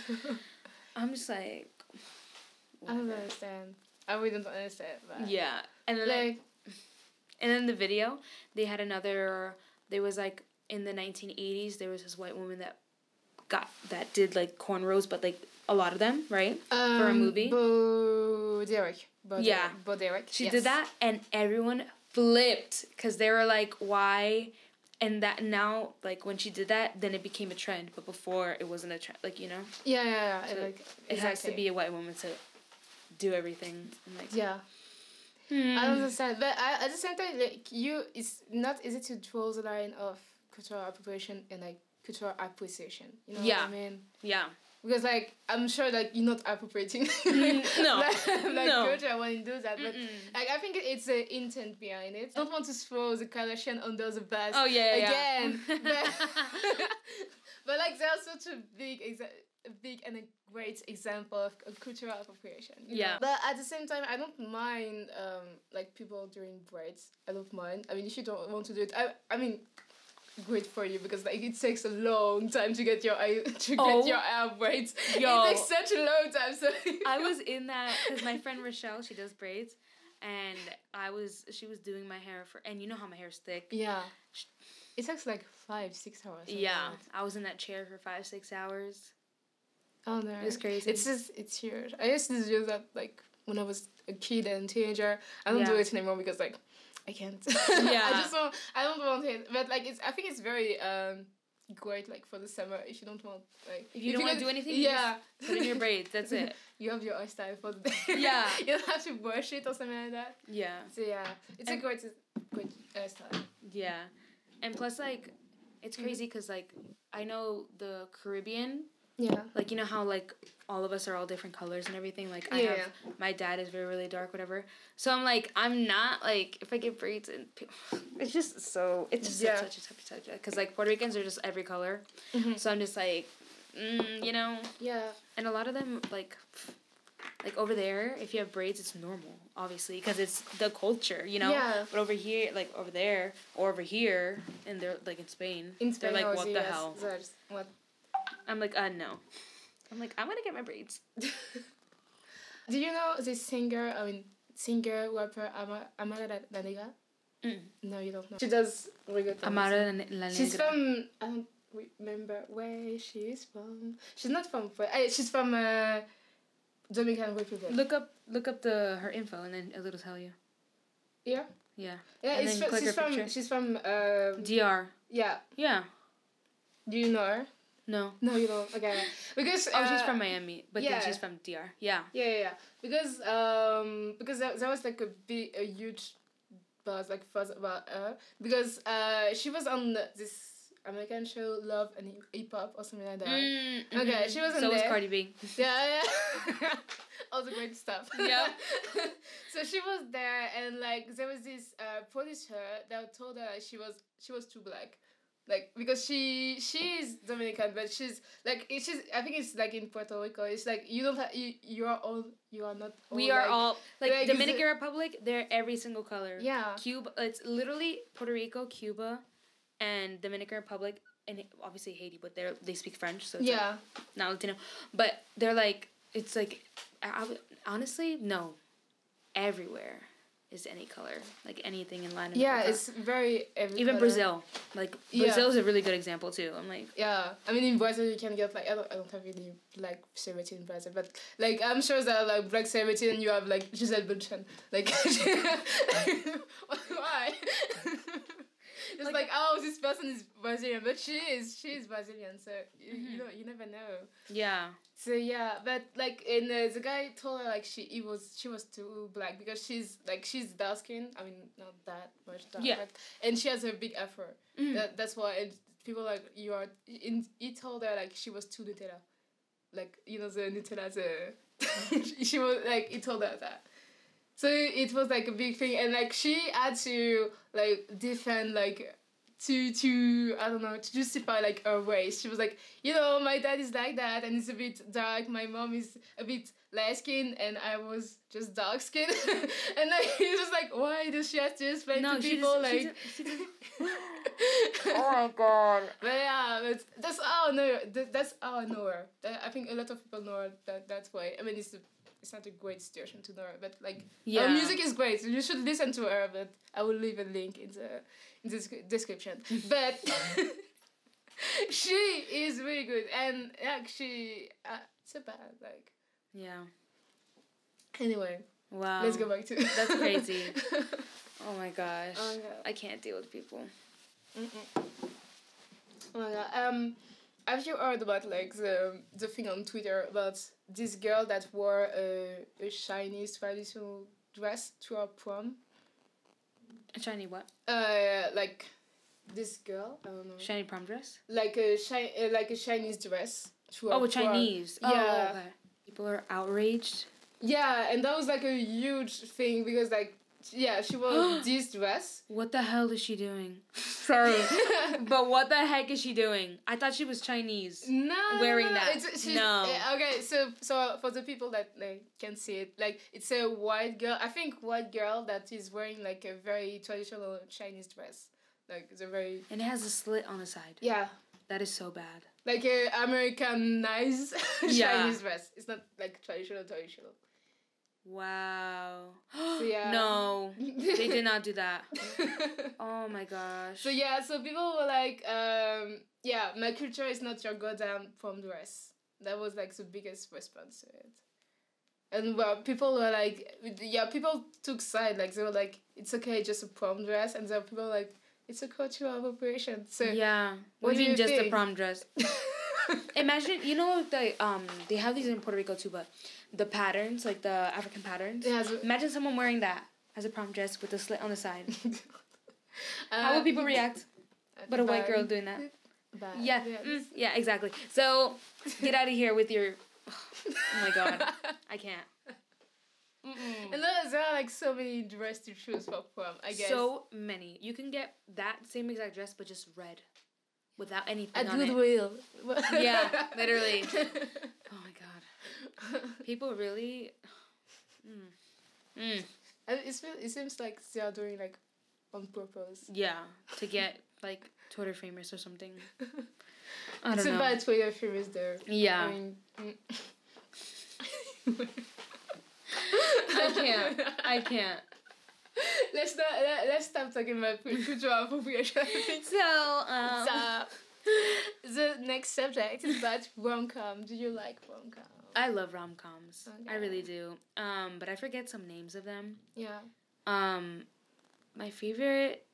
I'm just like. I don't understand. I really don't understand. But Yeah, and then like, Like and then the video they had another. There was like in the nineteen eighties there was this white woman that got that did like cornrows, but like a lot of them, right? um, a movie? Bo Derek. Bo Yeah. Derek. Bo Derek. She yes. did that, and everyone flipped because they were like, "Why?" And that now, like when she did that, then it became a trend. But before, it wasn't a trend. Like you know, Yeah, yeah, yeah. So like it has to be a white woman to do everything. And like, Yeah. Hmm. I understand, but I, at the same time, like you, it's not easy to draw the line of cultural appropriation and like cultural appreciation. You know Yeah. what I mean? yeah, Because like I'm sure like you're not appropriating Mm, no. like, like No. culture when you do that, but Mm-mm. like I think it's the intent behind it. I don't want to throw the Kardashian under the bus Oh yeah, yeah. again, but, but like they're such a big exa- a big and a great example of, cultural appropriation. you know? Yeah. But at the same time, I don't mind um like people doing braids. I don't mind. I mean, if you don't want to do it, I I mean. Great for you because like it takes a long time to get your eye to Oh. get your hair braids. Yo. It takes such a long time. So I was in that because my friend Rochelle, she does braids, and I was she was doing my hair for, and you know how my hair's thick. Yeah. It takes like five, six hours. Yeah, like. I was in that chair for five six hours. Oh no. It was crazy. It's just it's huge. I used to do that like when I was a kid and teenager. I don't do it anymore because like I can't. Yeah. I just don't I don't want it. But like it's I think it's very um great like for the summer if you don't want like If you don't want to do anything, you Yeah. just put in your braids. That's it. you have your hairstyle for the day. Yeah. you don't have to brush it or something like that. Yeah, So yeah. It's And- a great great hairstyle. yeah, and plus like, it's Mm-hmm. crazy because like I know the Caribbean, Yeah. like you know how like all of us are all different colors and everything. Like I Yeah, have my dad is very really dark, whatever. So I'm like I'm not like if I get braids and it's just so it's just Yeah. such a touchy subject because like Puerto Ricans are just every color. Mhm. So I'm just like, mm, you know, Yeah. and a lot of them like. Like over there, if you have braids, it's normal, obviously, because it's the culture, you know. Yeah. But over here, like over there, or over here, and they're like in Spain, In Spain they're like, what the hell? What I'm like, uh, no. I'm like, I'm gonna get my braids. Do you know this singer? I mean, singer rapper Ama- Amara La La Negra. Mm. No, you don't know. She does reggaeton. Amara la She's Negra. from. I don't remember where she's from. She's not from. Pue- eh, She's from uh, Dominican Republic. Look up, look up the her info, and then it'll tell you. Yeah. Yeah. Yeah, And it's then from, click she's her from. picture. She's from. Um, Dr. yeah. Yeah. Do you know her? No. No, you don't. Okay. Because. Oh, she's uh, from Miami, but yeah. then she's from Dr. Yeah. Yeah, yeah, yeah. Because um because there, there was like a big a huge buzz like fuss about her because uh she was on this American show Love and Hip Hop or something like that. Mm, Okay, mhm. she was in So was there. Cardi B. Yeah, yeah. All the great stuff. Yeah. so she was there and like there was this uh producer that told her she was she was too black. Like because she she is Dominican but she's like it's just I think it's like in Puerto Rico it's like you don't have you you are all you are not all We are like- all like, like, Dominican it- Republic. They're every single color. yeah Cuba. It's literally Puerto Rico, Cuba, and Dominican Republic, and obviously Haiti. But they are they speak French, so it's like yeah not Latino. But they're like it's like I, I honestly no, everywhere is any color like anything in Latin yeah America. it's very every even color. Brazil like Yeah. Brazil is a really good example too. I'm like Yeah, I mean in Brazil you can get like I don't I don't have really black celebrity in Brazil, but like I'm sure that like black celebrity and you have like Gisele Bündchen, like why? It's Like- like, oh this person is Brazilian, but she is she is Brazilian, so you, Mhm. you know you never know. yeah So yeah, but like in uh, the guy told her like she he was she was too black because she's like she's dark skin. I mean not that much dark, Yeah. but and she has a big afro. Mm. That, that's why and people like you are. In he told her like she was too Nutella, like you know the Nutella the. she was like he told her that. So it was like a big thing, and like she had to like defend like to to I don't know to justify like her race. She was like, you know, my dad is like that, and it's a bit dark. My mom is a bit light skin, and I was just dark skin. and like he was like, why does she have to explain no to people just, she like? just, she just, oh my god But yeah, but that's how I know. That, that's how I know her. I think a lot of people know her that that way. I mean, it's a it's not a great situation to know her, but like Yeah. her music is great. So you should listen to her. But I will leave a link in the in the description. but she is really good, and actually, uh, it's a bad like. Yeah. Anyway, Wow. let's go back to. That's crazy. Oh my gosh. Oh, yeah. I can't deal with people. Mm-mm. Oh my god. Um, have you heard about like the the thing on Twitter about this girl that wore a, a Chinese traditional dress to her prom? A shiny what? Uh, like this girl. I don't know. Shiny prom dress? Like a shi- uh, like a Chinese dress to her Oh, a prom. Chinese. Oh, Yeah. okay. People are outraged. Yeah, and that was like a huge thing because like yeah, she wore this dress. What the hell is she doing? Sorry. but what the heck is she doing? I thought she was Chinese. No, wearing no, no, that. It's, she's, No. uh, okay, so so for the people that like can see it, like it's a white girl. I think white girl that is wearing like a very traditional Chinese dress, like it's a very And it has a slit on the side. yeah, That is so bad. like a Americanized Yeah. Chinese dress. It's not like traditional traditional. Wow. yeah. No. They did not do that. Oh my gosh. So yeah, so people were like, um, yeah, my culture is not your goddamn prom dress. That was like the biggest response to it. And well, people were like, yeah, people took side. Like they were like, it's okay, just a prom dress, and there were people like, it's a cultural appropriation. So Yeah. What do you mean just a think? prom dress? Imagine you know the um they have these in Puerto Rico too, but the patterns like the African patterns. yeah, so, Imagine someone wearing that as a prom dress with a slit on the side. uh, How would people react? But a white girl doing that. Bad. Yeah. Mm, yeah. Exactly. So get out of here with your. Oh my god. I can't. Mm-mm. And there, are like so many dresses to choose for prom. I guess. So many. You can get that same exact dress, but just red, without anything at on it. Goodwill. Yeah, literally. Oh. People really. Mm. Mm. And it, it seems like they are doing like on purpose. Yeah, to get like Twitter famous or something. I don't a know. bad Twitter famous there. Yeah. I mean, mm. I can't. I can't. let's not let, let's stop talking about cultural appropriation. So, um, so, the next subject is about rom com. Do you like rom com? I love rom coms. I really do. Um, but I forget some names of them. Yeah. Um, my favorite.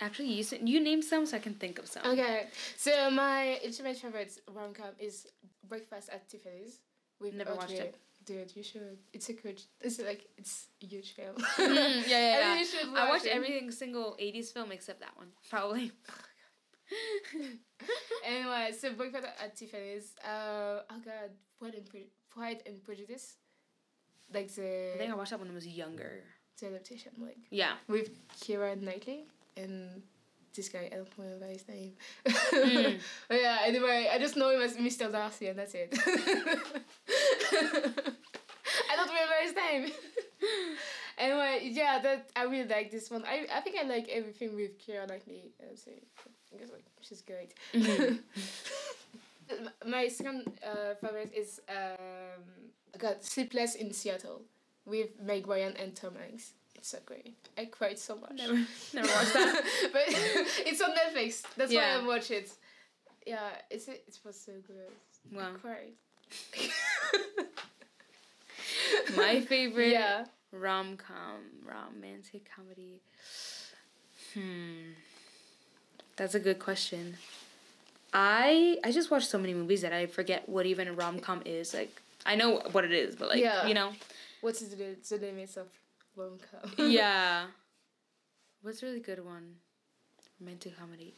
Actually, you you name some so I can think of some. Okay. So my ultimate favorite rom com is Breakfast at Tiffany's. We've Never watched it. Dude, you should. It's a good. It's like it's a huge film. Mm, yeah, yeah, I yeah. think you should I watch watched it. every single '80s film except that one, probably. anyway, so Breakfast at Tiffany's. Uh, oh god, Pride and, Pre- Pride and Prejudice. Like the, I think I watched that when I was younger. the adaptation, like Yeah. with Keira Knightley and this guy. I don't remember his name. Mm. but yeah. Anyway, I just know him as Mr. Darcy, and that's it. I don't remember his name. Anyway, yeah, that I really like this one. I I think I like everything with Keira Knightley. Uh, so I guess like she's great. Mhm. My second uh, favorite is um, God Sleepless in Seattle with Meg Ryan and Tom Hanks. It's so great. I cried so much. Never, never watched that. but it's on Netflix. That's Yeah. why I watch it. Yeah, it's it was so good. Wow. I cried. My favorite Yeah. Rom com, romantic comedy. Hmm. That's a good question. I I just watch so many movies that I forget what even a rom com is. Like I know what it is, but like Yeah. you know. What is the the name of rom com? yeah. What's a really good one? Romantic comedy.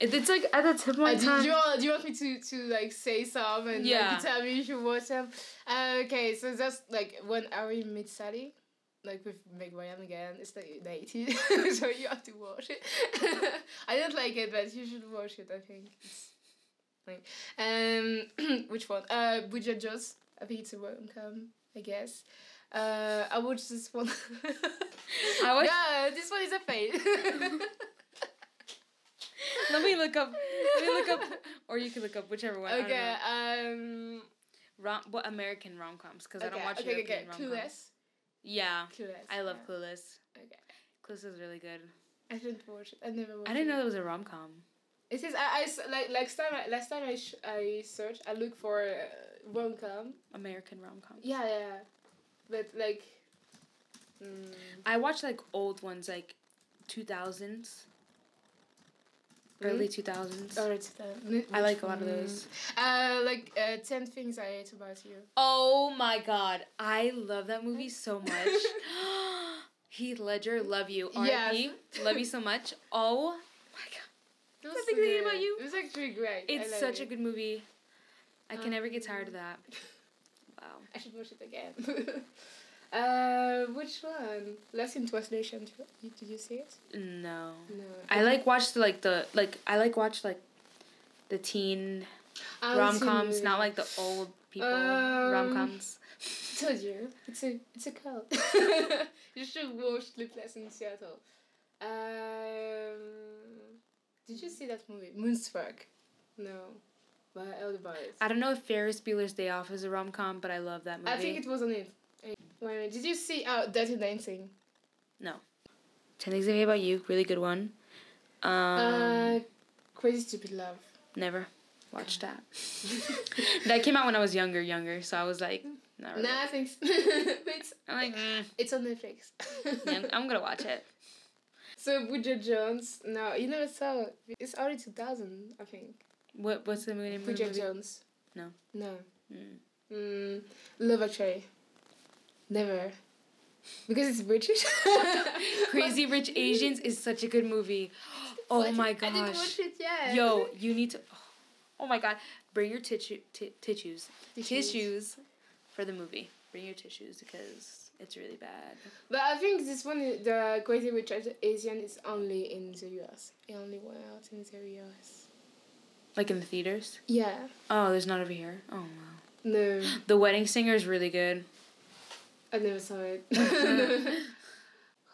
It, it's like at the tip of my Uh, do, tongue. do, you want, do you want me to, to like say some and Yeah. like, you tell me you should watch them? Uh, okay, so that's like when Harry meets Sally, like with Meg Ryan again. It's the the eighties, so you have to watch it. I don't like it, but you should watch it. I think like um which one? Uh, Bridget Jones. I think it's a rom com. I guess. Uh, I watched this one. I watched- Yeah, this one is a fail. Let me look up. Let me look up, or you can look up whichever one. Okay. Um. rom what American rom coms because I don't watch okay, okay, European okay. rom coms. Clueless. Yeah, Clueless. I love yeah. Clueless. Okay. Clueless is really good. I didn't watch it. I never watched I didn't it. know it was a rom com. It is. I, I s- like last time. I, last time I sh- I searched. I look for uh, rom com. American rom com. Yeah, yeah. But like. Mm, I watch like old ones, like two thousands, early two thousands. oh, it's the- I like a lot of Mm. those. Uh, like uh, ten things I hate about you. Oh my god, I love that movie so much. Heath Ledger, love you. R.I.P. Love you so much. Oh my god, It was to hate about you. It was actually great. I it's such a good movie. I can never get tired of Um, that. Wow. I should watch it again. uh, which one? Lost in Translation. Did you, did you see it? No. No. I like watched like the like I like watch like the teen rom coms, not like the old people Um, rom coms. Told you, it's a it's a cult. you should watch Sleepless in Seattle. Um, did you see that movie Moonstruck? No, but I. I don't know if Ferris Bueller's Day Off is a rom com, but I love that movie. I think it was on it. Wait a minute, did you see oh, Dirty Dancing? Ten Things I Hate About You, really good one. Um, uh, Crazy Stupid Love. never watched that. that came out when I was younger, younger, so I was like, not really. Nah, thanks. it's, I'm like, mm, it's on Netflix. yeah, I'm, I'm gonna watch it. so Bridget Jones. No, you never saw it. It's early two thousand, I think. What What's the movie Bridget? Jones. No. No. Mm. Mm, Love Actually. Never. Because it's British. Crazy Rich Asians is such a good movie. Oh my it. I didn't gosh. watch it yet. Yo, you need to. Oh my god. Bring your tissue, t- tissues. Tissues. Tissues for the movie. Bring your tissues because it's really bad. But I think this one, the Crazy Rich Asian, is only in the US. It only went out in the US. Like in the theaters. Yeah. Oh, there's not over here. Oh wow. No, The Wedding Singer is really good. I never saw it.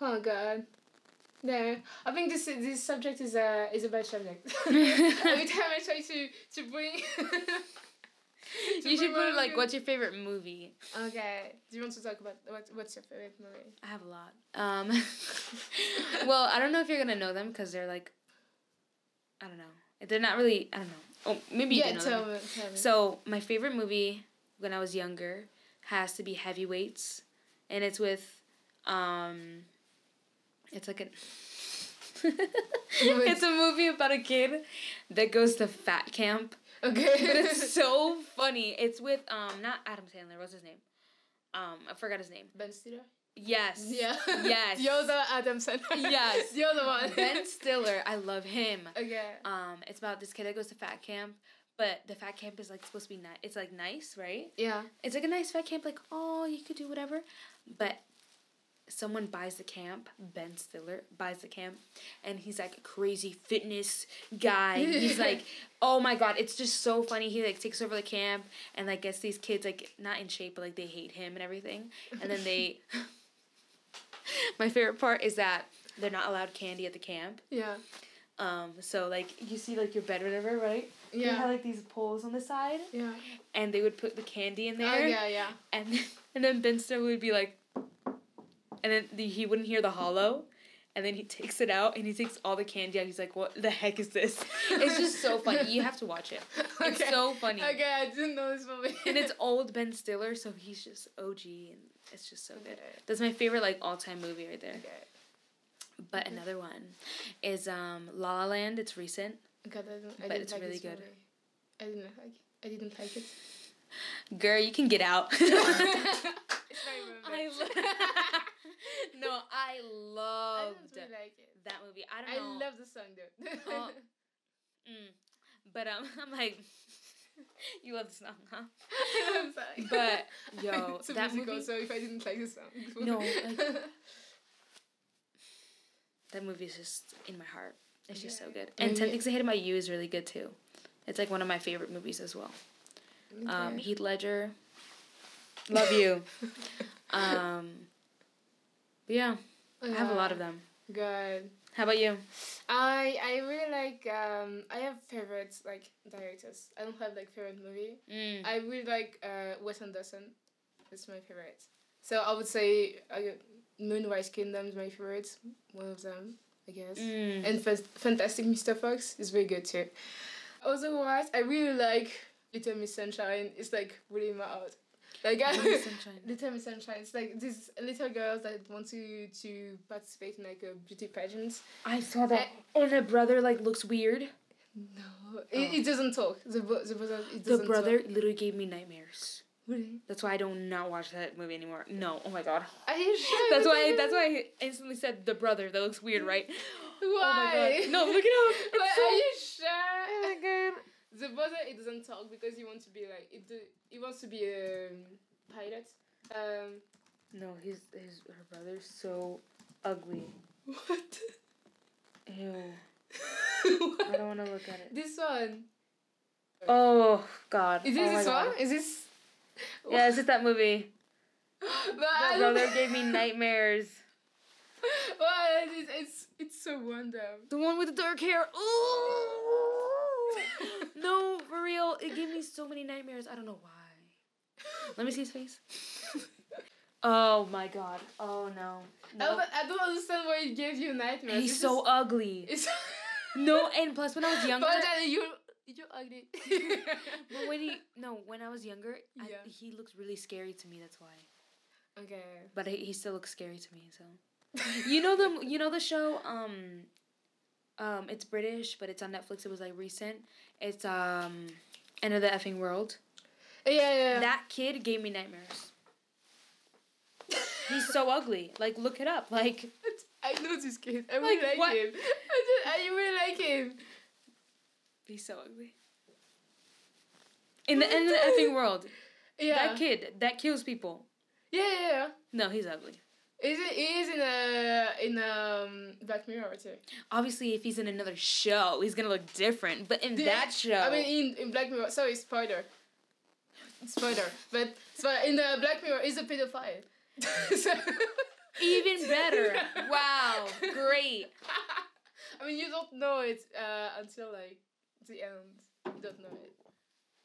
oh God. No, I think this this subject is a is a bad subject. Every time I try to to bring. to you should put like, good- what's your favorite movie? Okay. Do you want to talk about what what's your favorite movie? I have a lot. Um, well, I don't know if you're gonna know them because they're like, I don't know. They're not really. I don't know. Oh, maybe you yeah, tell them. me, tell me. So my favorite movie when I was younger has to be Heavyweights, and it's with, um, it's like a. it's a movie about a kid that goes to fat camp, okay. but it's so funny. It's with um not Adam Sandler. What's his name? Um, I forgot his name. Ben Stiller. Yes. Yeah. Yes. You're the Adam Sandler. Yes. You're the one. Ben Stiller. I love him. Okay. Um, it's about this kid that goes to fat camp, but the fat camp is like supposed to be nice. It's like nice, right? Yeah. It's like a nice fat camp, like oh you could do whatever, but someone buys the camp. Ben Stiller buys the camp, and he's like a crazy fitness guy. he's like, oh my god, it's just so funny. He like takes over the camp and like gets these kids like not in shape, but like they hate him and everything, and then they. My favorite part is that they're not allowed candy at the camp. Yeah. Um, so like you see like your bed or whatever, right? They Yeah. had like these poles on the side, Yeah. and they would put the candy in Oh there, yeah, yeah. and then, and then Ben Stiller would be like, and then the, he wouldn't hear the hollow, and then he takes it out and he takes all the candy out. He's like, "What the heck is this?" It's just so funny. You have to watch it. It's Okay. so funny. Okay, I didn't know this movie. And it's old Ben Stiller, so he's just OG, and it's just so good. Okay. That's my favorite like all time movie right there. Okay. But another one is um La La Land. It's recent. God, I I But it's like really good. I didn't like it. I didn't like it. Girl, you can get out. it's not even I lo- no, I I loved don't really like it. that movie. I don't I know. love the song though. Oh. Mm. But um, I'm like, you love the song, huh? I'm sorry. But yo, it's a that musical, movie, so if I didn't like the song, No, like- that movie is just in my heart. It's just so good. And Ten Things I Hate About You is really good too. It's like one of my favorite movies as well. Um, Heath Ledger, love you. um, but yeah, I have a lot of them. Good. How about you? I I really like um I have favorites like directors. I don't have like favorite movie. Mm. I really like uh Wes Anderson. It's my favorite. So I would say uh, Moonrise Kingdom is my favorite. One of them, I guess. Mm. And Fas- Fantastic Mr. Fox is very good too. Otherwise, I really like Little Miss Sunshine. It's like really my art. Like I, Little Miss Sunshine. Little Miss Sunshine. It's like these little girls that want to to participate in like a beauty pageant. I saw that. And the brother like looks weird. No, it, it doesn't talk. The the brother. It Oh. The brother Talk. literally gave me nightmares. Really? That's why I do not watch that movie anymore. No, oh my god. Are you sure? That's why. That's why I instantly said the brother. That looks weird, right? Why? Oh my god. No, look it up. But so- are you sure? Oh. The brother it doesn't talk because he wants to be like it. Do, he wants to be a um, pilot. Um. No, his his her brother's so ugly. What? Ew. I don't want to look at it. This one. Oh god. Is oh this my this one? Is this? Yeah, it's just that movie. But I brother gave me nightmares. Well, it's, it's it's so random. The one with the dark hair. Ooh. no, for real. It gave me so many nightmares. I don't know why. Let me see his face. oh my god. Oh no. I, no. don't, I don't understand why it gives you nightmares. He's It's so just- ugly. It's No, and plus when I was younger. But then you you're ugly. But when he no, when I was younger, Yeah. I, he looks really scary to me. That's why. okay. But he, he still looks scary to me. So you know the you know the show um um it's British but it's on Netflix. It was like recent. It's um End of the effing world. Yeah, yeah. yeah. That kid gave me nightmares. He's so ugly. Like look it up. Like I know this kid. I really Like, like, him. I, just, I really like him. He's so ugly. In the end of the effing world, Yeah. that kid that kills people. Yeah, yeah, yeah. No, he's ugly. Is it? He is in a in um Black Mirror too. Obviously, if he's in another show, he's gonna look different. But in that show, I mean, in, in Black Mirror. Sorry, spoiler. Spoiler, but spoiler, in the Black Mirror is a pedophile. so, even better. wow, great. I mean, you don't know it uh, until like the end. You don't know it.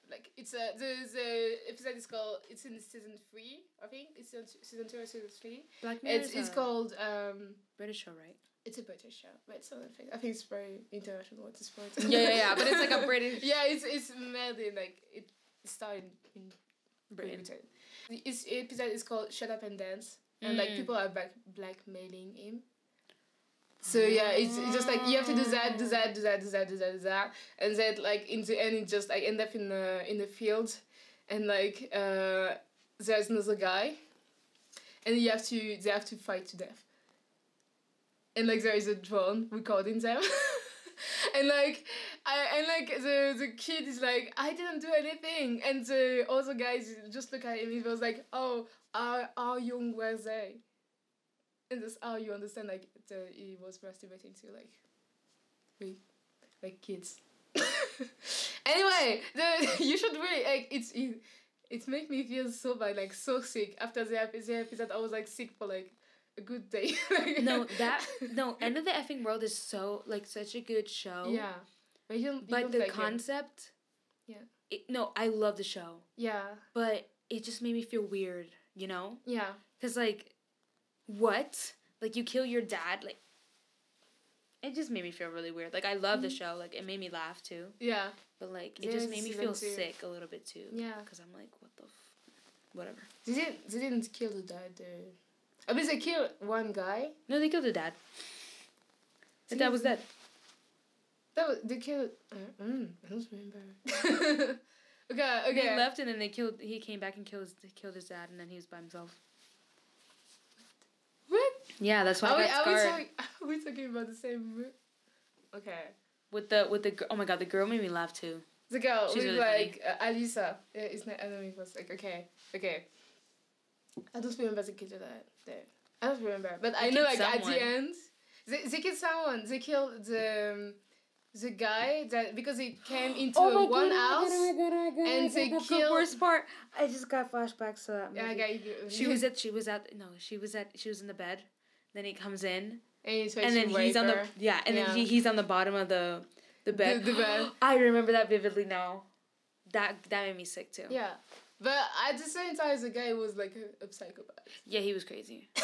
Like it's a the the episode is called it's in season three I think it's season season two or season three. Black Mirror. It's it's called um British show, right? it's a British show but it's not a thing. I think it's very international at this point. Yeah, yeah, yeah, but it's like a British- yeah, it's it's made in like it started in Britain. Britain. This episode is called Shut Up and Dance, and like Mm. people are back blackmailing him. So yeah, it's, it's just like you have to do that, do that, do that, do that, do that, do that, and then like in the end, it just like end up in the in the field, and like uh, there's another guy, and you have to they have to fight to death. And like there is a drone recording them. and like I and like the the kid is like I didn't do anything and the other guys just look at him he was like oh how, how young were they and that's how you understand like the, he was masturbating to like we like kids anyway the you should really like it's it, it make me feel so bad like so sick after the, epi- the episode I was like sick for like a good day No, that no. End of the effing world is so like such a good show. yeah but you don't, you But the like concept. Yeah. It, no, I love the show, yeah but it just made me feel weird. You know, yeah because like, what? Like you kill your dad? Like, it just made me feel really weird. Like I love the Mm-hmm. show. Like it made me laugh too. yeah But like it There's just made me feel two. sick a little bit too. Yeah. Because I'm like, what the, f- whatever. They didn't. They didn't kill the dad. Though. I mean, they killed one guy. No, they killed the dad. The See, dad was dead. That was they killed. Uh, mm, I don't remember. okay. Okay. They left and then they killed. He came back and killed. Killed his dad and then he was by himself. Yeah, that's why Are I we, got are, we scarred. talking, are we talking about the same? mo- Okay. With the with the oh my god, the girl made me laugh too. The girl She's with really like uh, Alyssa. Yeah, it's not. I don't know. Was like okay. Okay. I don't remember the kid that there. I don't remember, but I know like at the end, they, they killed someone. They killed the um, the guy that because he came into Oh one house. and they That's killed- the worst part. I just got flashbacks to that. Movie. Yeah, movie. guy. She was at. She was at. No, she was at. She was in the bed. Then he comes in, And, he and then he's on the yeah, and Yeah. then he, he's on the bottom of the the bed. The- the bed. I remember that vividly now. That that made me sick too. Yeah. But at the same time, the guy was like a, a psychopath. Yeah, he was crazy.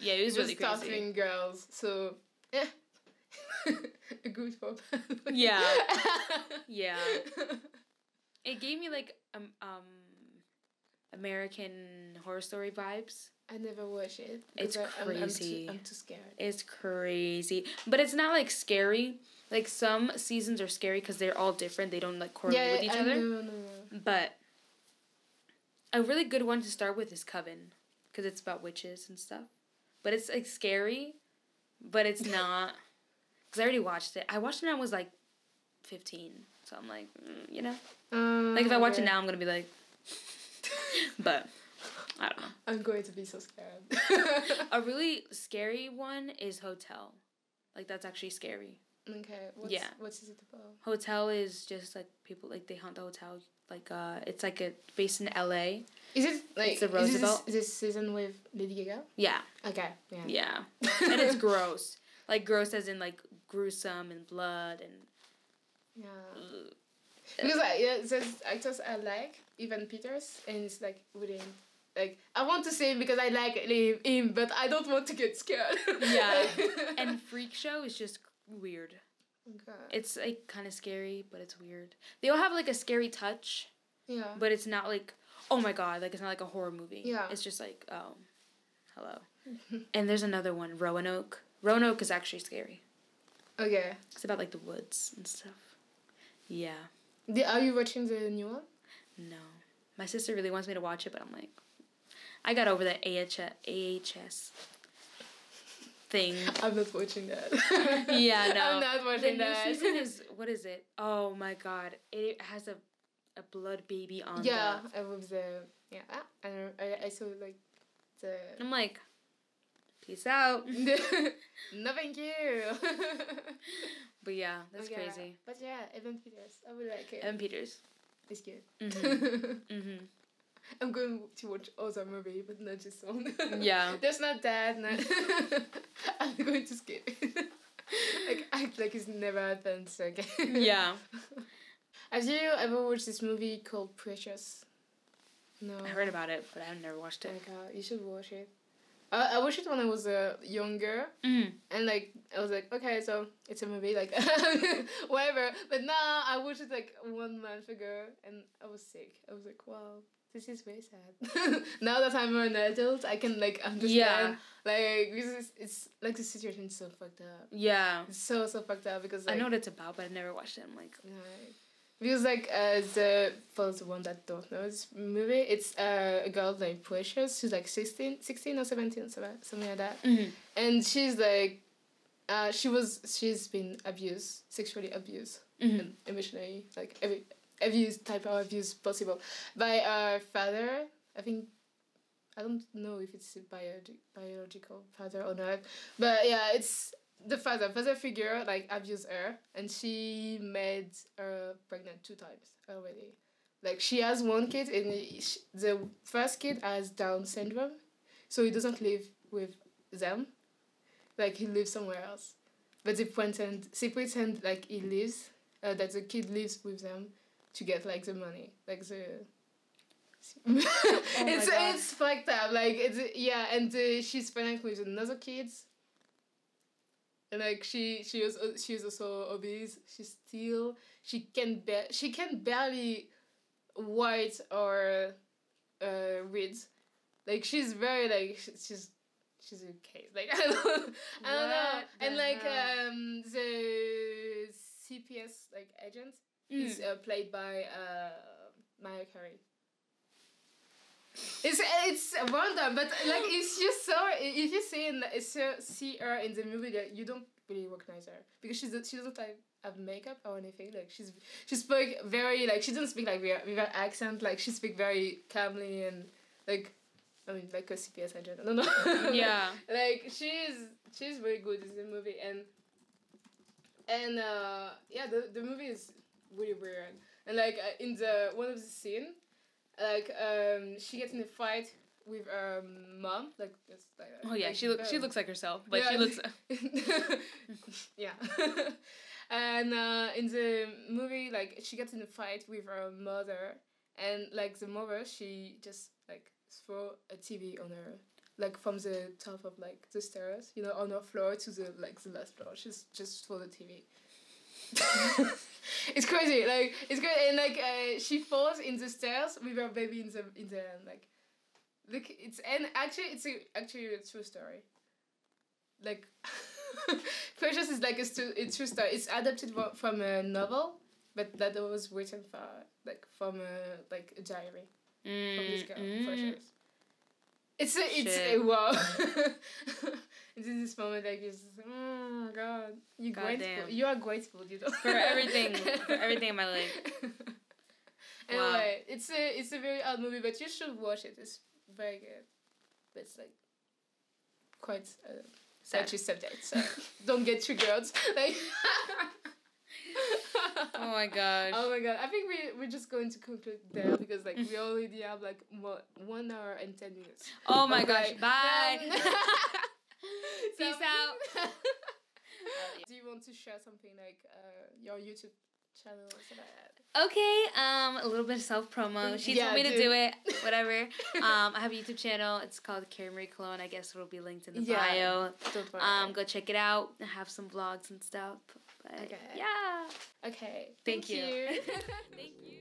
Yeah, he was he really crazy. torturing girls. So, yeah. a good for Yeah. Yeah. It gave me like um um American Horror Story vibes. I never watch it. It's I- I'm- I'm, crazy. too, I'm too scared. It's crazy, but it's not like scary. Like some seasons are scary because they're all different. They don't like correlate with each I other. know, no, no. But a really good one to start with is Coven, because it's about witches and stuff. But it's like scary, but it's not. Because I already watched it. I watched it when I was like fifteen, so I'm like, mm, you know, Um, like if I watch it now, I'm gonna be like. but I don't know. I'm going to be so scared. A really scary one is Hotel. Like that's actually scary. okay. What's, Yeah. What is it about? Hotel is just like people like they haunt the hotel. Like uh, it's like a based in L.A. Is it like It's a is Roosevelt. this, this season with Lady Gaga? Yeah, Okay. Yeah. yeah, and it's gross. Like gross as in like gruesome and blood and. Yeah. ugh. Because I, yeah, there's actors I like, Evan Peters, and it's like really like I want to him because I like him- him, but I don't want to get scared. Yeah. And Freak Show is just weird. okay. It's like kind of scary, but it's weird. They all have like a scary touch, yeah. but it's not like oh my god, like it's not like a horror movie. Yeah. It's just like oh, hello. and there's another one, Roanoke. Roanoke is actually scary. Okay. It's about like the woods and stuff. Yeah. The, are you watching the new one? No. My sister really wants me to watch it, but I'm like, I got over that AHS, AHS thing. I'm not watching that. Yeah, no. I'm not The watching new that. season is what is it? Oh my god! It has a, a blood baby on. yeah, the- I was the yeah. ah, I don't, I I saw like the. I'm like, peace out. no, thank you. But yeah, that's Okay, crazy. But yeah, Evan Peters, I would like it. Evan Peters. it's good. Mhm. Mhm. I'm going to watch other movie, but not this one. Yeah. There's not that. Not I'm going to skip it. like act like it's never happened. So okay. Yeah. Have you ever watched this movie called Precious? No. I heard about it, but I've never watched it. Like, uh, you should watch it. I watched it when I was uh, younger, Mm. and like I was like, okay, so it's a movie, like whatever. But now I watched it like one month ago, and I was sick. I was like, wow, this is very sad. now that I'm an adult, I can like understand. Yeah. Like this is it's like the situation is so fucked up. Yeah. It's so so fucked up because I know what it's about, but I've never watched it. I'm like, Right. Because like uh, the for the one that don't know this movie, it's uh, a girl named Precious. She's like 16, 16 or seventeen, something something like that. Mhm. And she's like, uh, she was she's been abused, sexually abused, Mhm. and emotionally like every type of abuse possible by her father. I think. I don't know if it's a biologi- biological father or not, but yeah, it's the father father figure like abused her and she made her pregnant two times already like she has one kid and he- sh- the first kid has down syndrome so he doesn't live with them like he lives somewhere else but they pretend they pretend like he lives uh, that the kid lives with them to get like the money like the it's God. it's fucked up like it's yeah and uh, she's pregnant with another kids and like she she was uh, she was also obese. She still she can ba- she can barely write or uh read. Like she's very like she's she's a case like i don't, I don't know. And like hell? um the cps like agent is Mm. uh, played by uh Mariah Carey. It's it's random, but like it's just so if you see in the, so, see her in the movie, like, you don't really recognize her because she's she doesn't like have makeup or anything. Like she's she spoke very like she doesn't speak like with with her accent. Like she speak very calmly and like I mean like a CPS agent. I don't know. Yeah. like she's she's very good in the movie and and uh yeah the the movie is really weird and like uh, in the one of the scene like um she gets in a fight with her mom, like it's like. Oh yeah, like, she look she um, looks like herself, but yeah, she looks. yeah. and uh, in the movie, like she gets in a fight with her mother, and like the mother, she just like throw a TV on her, like from the top of like the stairs, you know, on her floor to the like the last floor. She's just throw the TV. it's crazy, like it's great, and like uh, she falls in the stairs with her baby in the in the like. Look, it's and actually it's a, actually a true story. Like, Precious is like a, stu- a true story. It's adapted from a novel, but that was written for like from a like a diary from this girl, Precious. It's a, it's a, wow. it's in this moment like it's oh god you God grateful damn. you are grateful you know For everything- for everything in my life. Anyway, it's a it's a very odd movie, but you should watch it. It's very good. But it's like quite a touchy subject, so don't get triggered. Like Oh my gosh. Oh my god! I think we we're just going to conclude there because like we already have like one one hour and ten minutes. Oh my Okay. gosh. Bye. Peace out. Do you want to share something like uh, your YouTube channel or something like that? Okay, um, a little bit of self promo. She Yeah, told me to do it. Whatever. um, I have a YouTube channel. It's called Carrie Marie Cologne. I guess it'll be linked in the Yeah. bio. Don't worry. Um, go check it out. I have some vlogs and stuff. But Okay. yeah. okay. Thank you. you. Thank you.